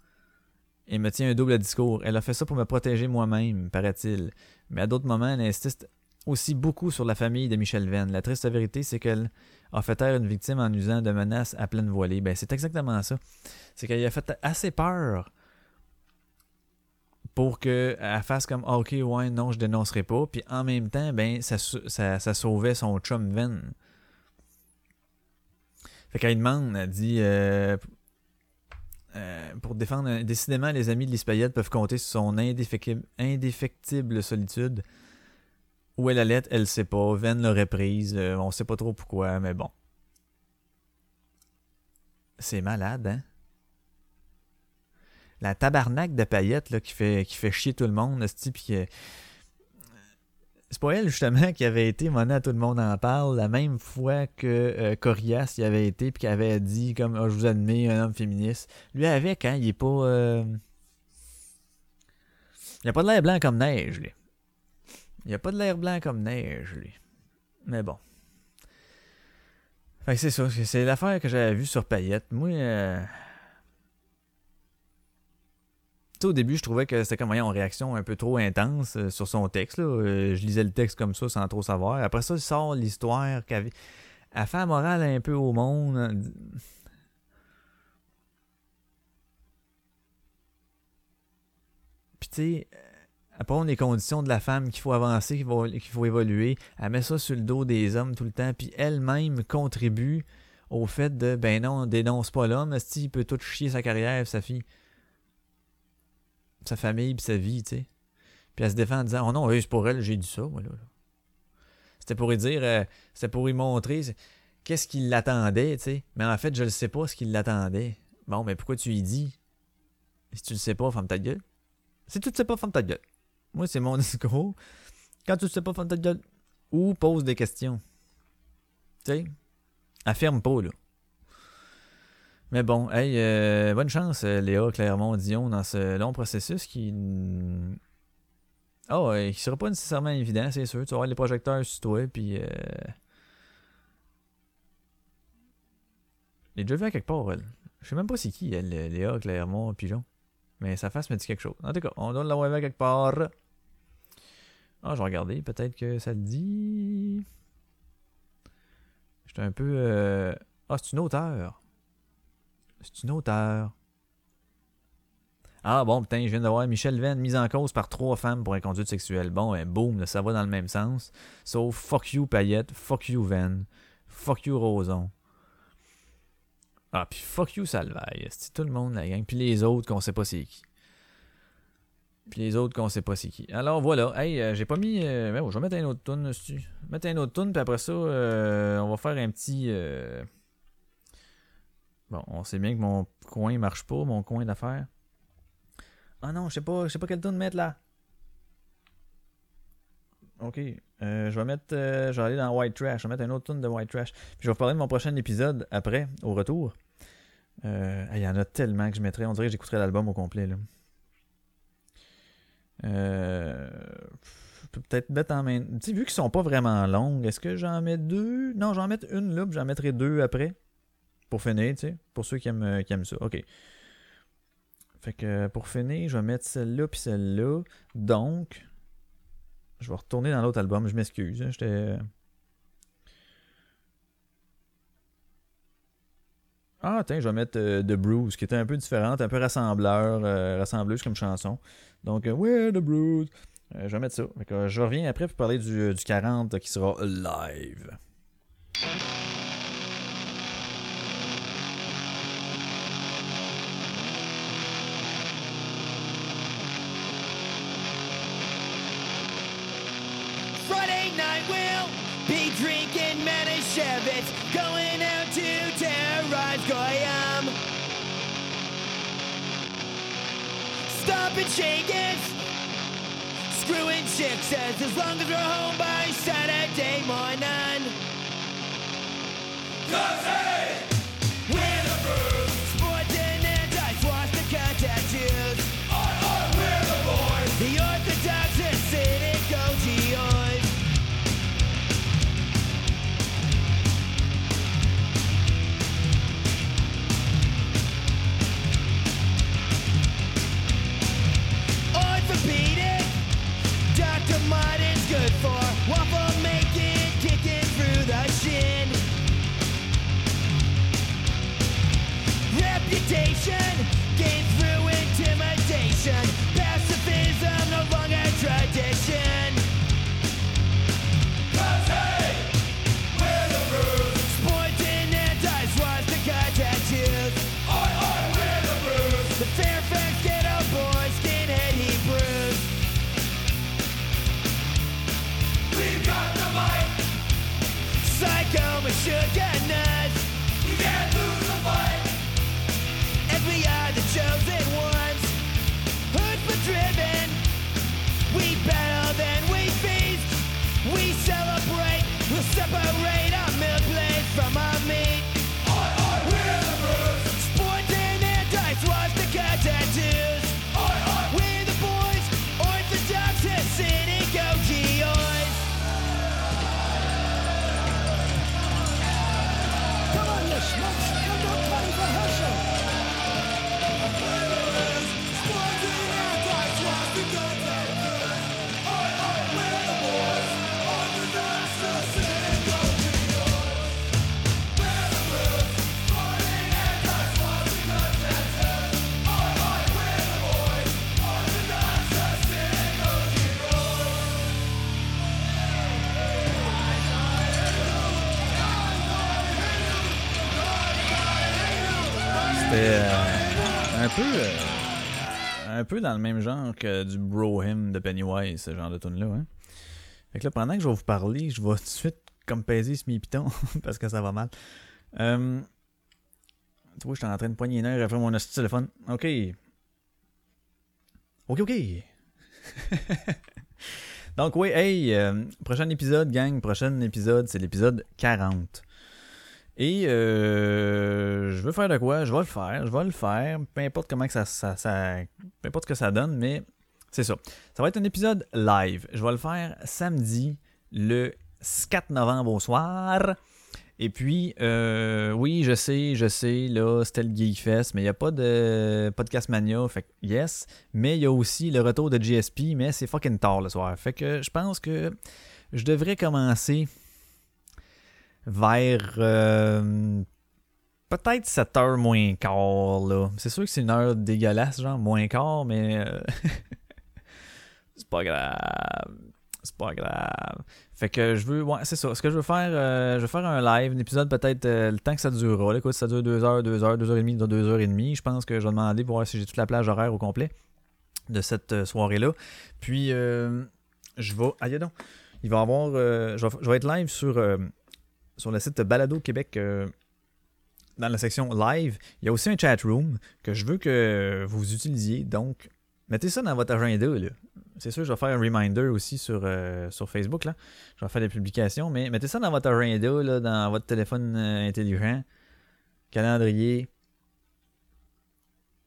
C: et me tient un double discours. Elle a fait ça pour me protéger moi-même, paraît-il. Mais à d'autres moments, elle insiste aussi beaucoup sur la famille de Michel Venn. La triste vérité, c'est qu'elle a fait taire une victime en usant de menaces à pleine voilée. Ben, c'est exactement ça. C'est qu'elle a fait assez peur pour qu'elle fasse comme ah, ok ouais non je dénoncerai pas. Puis en même temps ben ça, ça, ça sauvait son chum Ven fait qu'elle demande elle dit euh, euh, pour défendre décidément les amis de l'Ispayette peuvent compter sur son indéfectible, indéfectible solitude. Où elle allait elle sait pas. Ven l'aurait prise euh, on sait pas trop pourquoi mais bon. C'est malade hein? La tabarnak de paillettes là, qui, fait, chier tout le monde, puis que... C'est pas elle, justement, qui avait été, maintenant tout le monde en parle, la même fois que euh, Corias y avait été, puis qui avait dit, comme, oh, je vous admets, un homme féministe. Lui, avec, hein, il est pas... Euh... Il a pas de l'air blanc comme neige, lui. Il a pas de l'air blanc comme neige, lui. Mais bon. Fait que c'est ça, c'est l'affaire que j'avais vue sur Payette. Moi, euh au début, je trouvais que c'était comme, voyons, réaction un peu trop intense euh, sur son texte. Là. Euh, je lisais le texte comme ça sans trop savoir. Après ça, il sort l'histoire qu'elle a fait morale un peu au monde. Hein. Puis, tu sais, après, on les conditions de la femme qu'il faut avancer, qu'il faut, évoluer. Elle met ça sur le dos des hommes tout le temps, puis elle-même contribue au fait de, ben non, on dénonce pas l'homme, si il peut tout chier sa carrière, sa fille sa famille, puis sa vie, tu sais. Puis elle se défend en disant Oh non, c'est pour elle, j'ai dit ça, moi, là. C'était pour lui dire, euh, c'était pour lui montrer qu'est-ce qui l'attendait, tu sais. Mais en fait, je ne sais pas ce qui l'attendait. Bon, mais pourquoi tu lui dis? Si tu le sais pas, ferme ta gueule. Si tu le sais pas, ferme ta gueule. Moi, c'est mon [LAUGHS] discours. Quand tu le sais pas, ferme ta gueule. Ou pose des questions. Tu sais? Affirme pas, là. Mais bon, hey, euh, bonne chance, euh, Léa Clermont-Dion, dans ce long processus qui. Oh, euh, qui sera pas nécessairement évident, c'est sûr. Tu vas les projecteurs sur toi, puis. Euh... J'ai déjà vu à quelque part, elle. Je sais même pas c'est qui, elle, Léa Clermont-Pigeon. Mais sa face me dit quelque chose. En tout cas, on doit l'avoir vu à quelque part. Ah, je vais regarder, peut-être que ça le dit. J'étais un peu. euh, Ah, c'est une auteure. C'est une auteure. Ah bon, putain, je viens de voir Michel Venn mise en cause par trois femmes pour inconduite sexuelle. Bon, ben, boum, ça va dans le même sens. Sauf fuck you Payette, fuck you Venn, fuck you Roson. Ah, puis fuck you Salvaille. C'est tout le monde, la gang. Puis les autres qu'on sait pas c'est qui. Puis les autres qu'on sait pas c'est qui. Alors voilà, hey, euh, j'ai pas mis. euh, ben, oh, je vais mettre un autre tune dessus. Mettre un autre tune, puis après ça, euh, on va faire un petit. Bon, on sait bien que mon coin marche pas, mon coin d'affaires. Ah non, je sais pas, je sais pas quel mettre là. Ok, euh, je vais mettre, euh, je vais aller dans White Trash, je vais mettre un autre tune de White Trash. Puis je vais vous parler de mon prochain épisode après, au retour. Euh, Il y en a tellement que je mettrais, on dirait que j'écouterais l'album au complet là. Peut-être mettre en main. Tu sais, vu qu'ils sont pas vraiment longues, est-ce que j'en mets deux? Non, j'en mets une là, puis j'en mettrai deux après. Pour finir, tu sais. Pour ceux qui aiment, euh, qui aiment ça. Ok. Fait que pour finir, je vais mettre celle-là puis celle-là. Donc, je vais retourner dans l'autre album. Je m'excuse. hein, J'étais. Ah, tiens, je vais mettre euh, The Bruce, qui était un peu différente, un peu rassembleur, euh, rassembleuse comme chanson. Donc, euh, ouais, The Bruce. Euh, je vais mettre ça. Fait que, euh, je reviens après pour parler du, du 40 qui sera live.
B: Drinking Manischewitz, going out to terrorize Goyam. Stomping shaking, screwing chicks as, as long as we're home by Saturday morning. Cause hey, intimidation, gain through intimidation.
C: Euh, un peu dans le même genre que du bro hymn de Pennywise, ce genre de tune là hein. Fait que là pendant que je vais vous parler, je vais tout de suite comme peser ce mi piton [LAUGHS] parce que ça va mal. Euh, tu vois, je suis en train de poigner une heure après mon téléphone. OK. OK, OK. [LAUGHS] Donc, oui, hey, euh, prochain épisode, gang. Prochain épisode, c'est l'épisode 40. Et euh, je veux faire de quoi? Je vais le faire. Je vais le faire. Peu importe comment que ça, Peu importe ce que ça donne, mais c'est ça. Ça va être un épisode live. Je vais le faire samedi, le 4 novembre au soir. Et puis, euh, oui, je sais, je sais, là, c'était le Geek Fest, mais il n'y a pas de Podcast Mania, fait que yes. Mais il y a aussi le retour de GSP, mais c'est fucking tard le soir. Fait que je pense que je devrais commencer vers euh, peut-être 7h moins quart, là. C'est sûr que c'est une heure dégueulasse, genre moins quart, mais euh, [LAUGHS] c'est pas grave. C'est pas grave. Fait que je veux. Ouais, c'est ça. Ce que je veux faire, euh, je veux faire un live, un épisode peut-être euh, le temps que ça durera. Écoute, ça dure 2 heures, 2 heures, 2 heures et demie, 2 heures et demie. Je pense que je vais demander pour voir si j'ai toute la plage horaire au complet de cette soirée-là. Puis je vais. Ah, donc. Il va y avoir. je, vais, être live sur, sur le site Balado Québec. euh, dans la section live, il y a aussi un chat room que je veux que vous utilisiez. Donc, mettez ça dans votre agenda. C'est sûr, je vais faire un reminder aussi sur, euh, sur Facebook. Là. Je vais faire des publications, mais mettez ça dans votre agenda, là, dans votre téléphone euh, intelligent. Calendrier.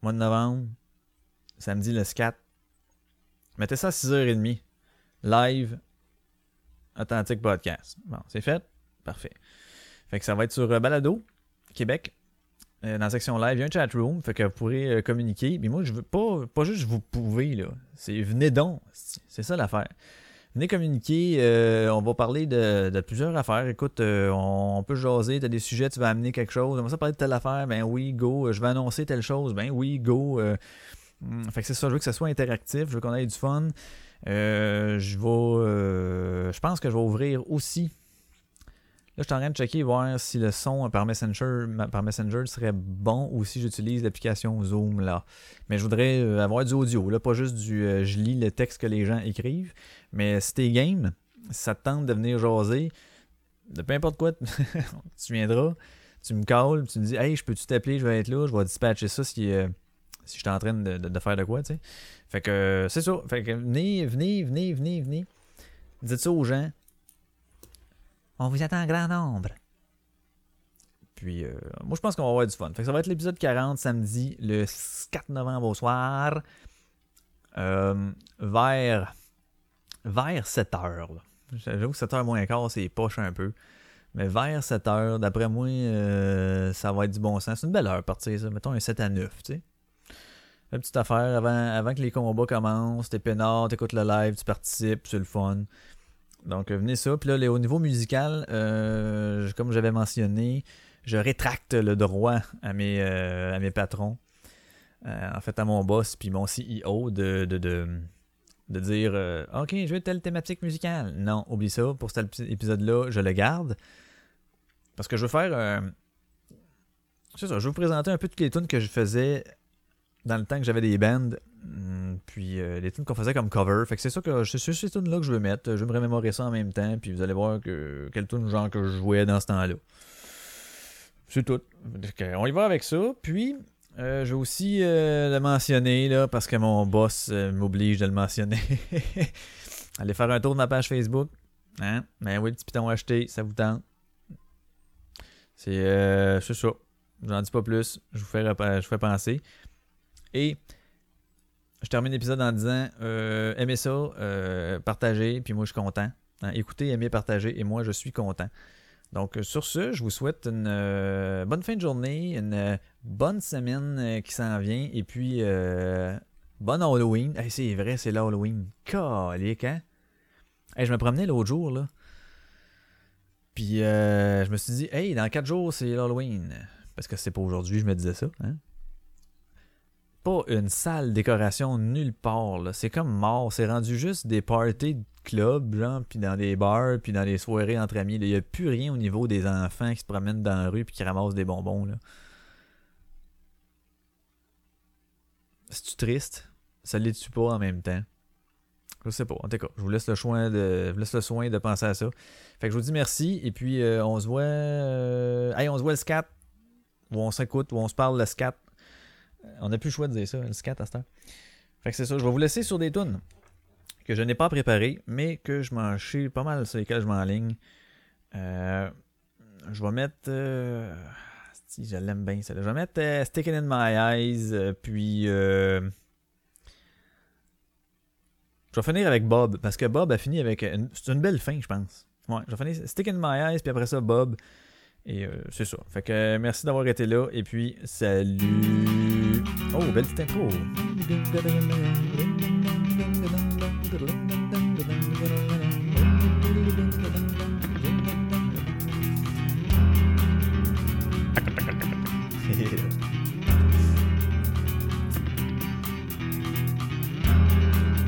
C: Mois de novembre. Samedi le 4. Mettez ça à 6h30. Live. Authentique podcast. Bon, c'est fait. Parfait. Fait que ça va être sur euh, Balado, Québec. Euh, dans la section live, il y a un chat room, fait que vous pourrez euh, communiquer. Mais moi, je veux pas, pas juste vous pouvez, là. C'est venez donc. C'est ça l'affaire. Venez communiquer, on va parler de, plusieurs affaires. Écoute, on, peut jaser, t'as des sujets, tu vas amener quelque chose. On va parler de telle affaire, ben oui, go. Je vais annoncer telle chose, ben oui, go. Hum, fait que c'est ça, je veux que ça soit interactif, je veux qu'on ait du fun. Je vais. je pense que je vais ouvrir aussi Là, je suis en train de checker, voir si le son par Messenger, par Messenger serait bon ou si j'utilise l'application Zoom là. Mais je voudrais euh, avoir du audio, là, pas juste du euh, je lis le texte que les gens écrivent. Mais si t'es game, si ça te tente de venir jaser, de peu importe quoi, [LAUGHS] tu viendras, tu me calls, tu me dis Hey, je peux-tu t'appeler, je vais être là, je vais dispatcher ça si, euh, si je suis en train de, faire de quoi, tu sais. Fait que euh, c'est ça. Fait que venez, venez, venez, venez, venez. Dites ça aux gens. On vous attend en grand nombre. Puis, euh, moi, je pense qu'on va avoir du fun. Fait que ça va être l'épisode 40, samedi, le 4 novembre au soir, euh, vers, vers 7 heures. J'avoue que 7 heures moins quart, c'est poche un peu. Mais vers 7 heures, d'après moi, euh, ça va être du bon sens. C'est une belle heure partir, ça. Mettons un 7 à 9, tu sais. La petite affaire, avant, avant que les combats commencent, t'es peinard, t'écoutes le live, tu participes, c'est le fun. Donc, euh, venez ça. Puis là, au niveau musical, euh, comme j'avais mentionné, je rétracte le droit à mes, euh, patrons. Euh, en fait, à mon boss puis mon CEO de, de, de, de dire Ok, je veux telle thématique musicale. Non, oublie ça. Pour cet épi- épisode-là, je le garde. Parce que je veux faire. c'est ça, je vais vous présenter un peu toutes les tunes que je faisais dans le temps que j'avais des bands. Hum, Puis euh, les tunes qu'on faisait comme cover. Fait que c'est ça que c'est ces tunes-là que je veux mettre. Je vais me remémorer ça en même temps. Puis vous allez voir que quelle tune genre que je jouais dans ce temps-là. C'est tout. On y va avec ça. Puis euh, je vais aussi euh, le mentionner là, parce que mon boss m'oblige de le mentionner. [LAUGHS] Allez faire un tour de ma page Facebook. Hein? Ben oui, le petit piton acheté, ça vous tente. C'est ça. J'en dis pas plus. Je vous fais, je vous fais penser. Et je termine l'épisode en disant euh, aimez ça, euh, partagez, puis moi je suis content. Hein, écoutez, aimez, partagez, et moi je suis content. Donc euh, sur ce, je vous souhaite une bonne fin de journée, une bonne semaine qui s'en vient, et puis bonne Halloween. Hey, c'est vrai, c'est l'Halloween. Calique, hein? Hey, je me promenais l'autre jour, là. Puis je me suis dit, hey, dans 4 jours, c'est l'Halloween. Parce que c'est pas aujourd'hui, je me disais ça. Hein? pas une sale décoration nulle part. C'est comme mort. C'est rendu juste des parties de club, genre, puis dans des bars, puis dans des soirées entre amis. Il n'y a plus rien au niveau des enfants qui se promènent dans la rue puis qui ramassent des bonbons. C'est-tu triste? Ça l'est-tu pas en même temps? Je sais pas. En tout cas, je vous laisse le soin de, le soin de penser à ça. Fait que je vous dis merci et puis euh, on se voit. Euh... On se voit le scat. On s'écoute, ou on se parle le scat. Euh, on n'a plus le choix de dire ça, le scat à cette. Fait que c'est ça, je vais vous laisser sur des tunes que je n'ai pas préparées, mais que je m'en chie pas mal sur lesquelles je m'enligne. Euh, je vais mettre. Euh, si je l'aime bien celle-là. Je vais mettre euh, Sticking in My Eyes, puis. Je vais finir avec Bob, parce que Bob a fini avec. C'est une belle fin, je pense. Ouais, je vais finir Stick in My Eyes, puis après ça, Bob. Et c'est ça. Fait que merci d'avoir été là, et puis salut! Oh, belle petite intro. [LAUGHS]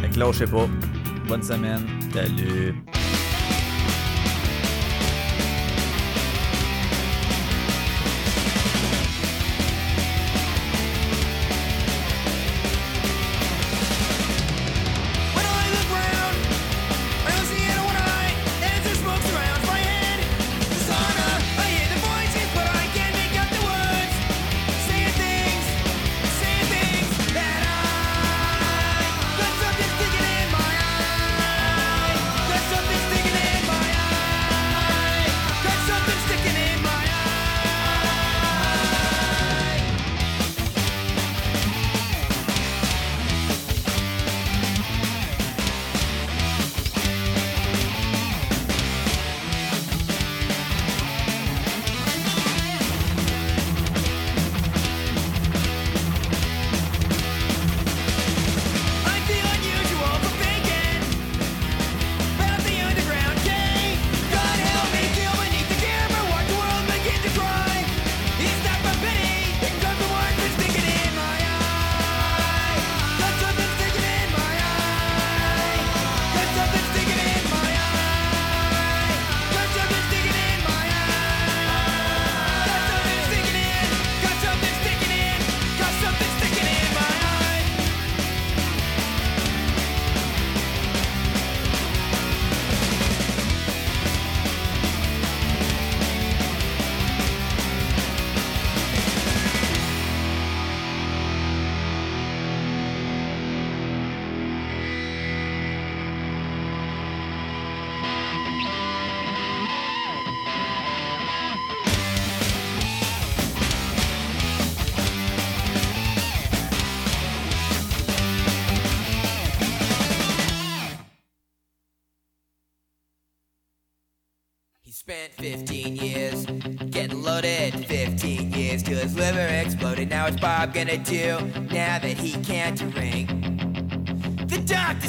C: Fait que là, je sais pas. Bonne semaine. Salut.
B: 15 years till his liver exploded. Now what's Bob gonna do now that he can't drink? The doctor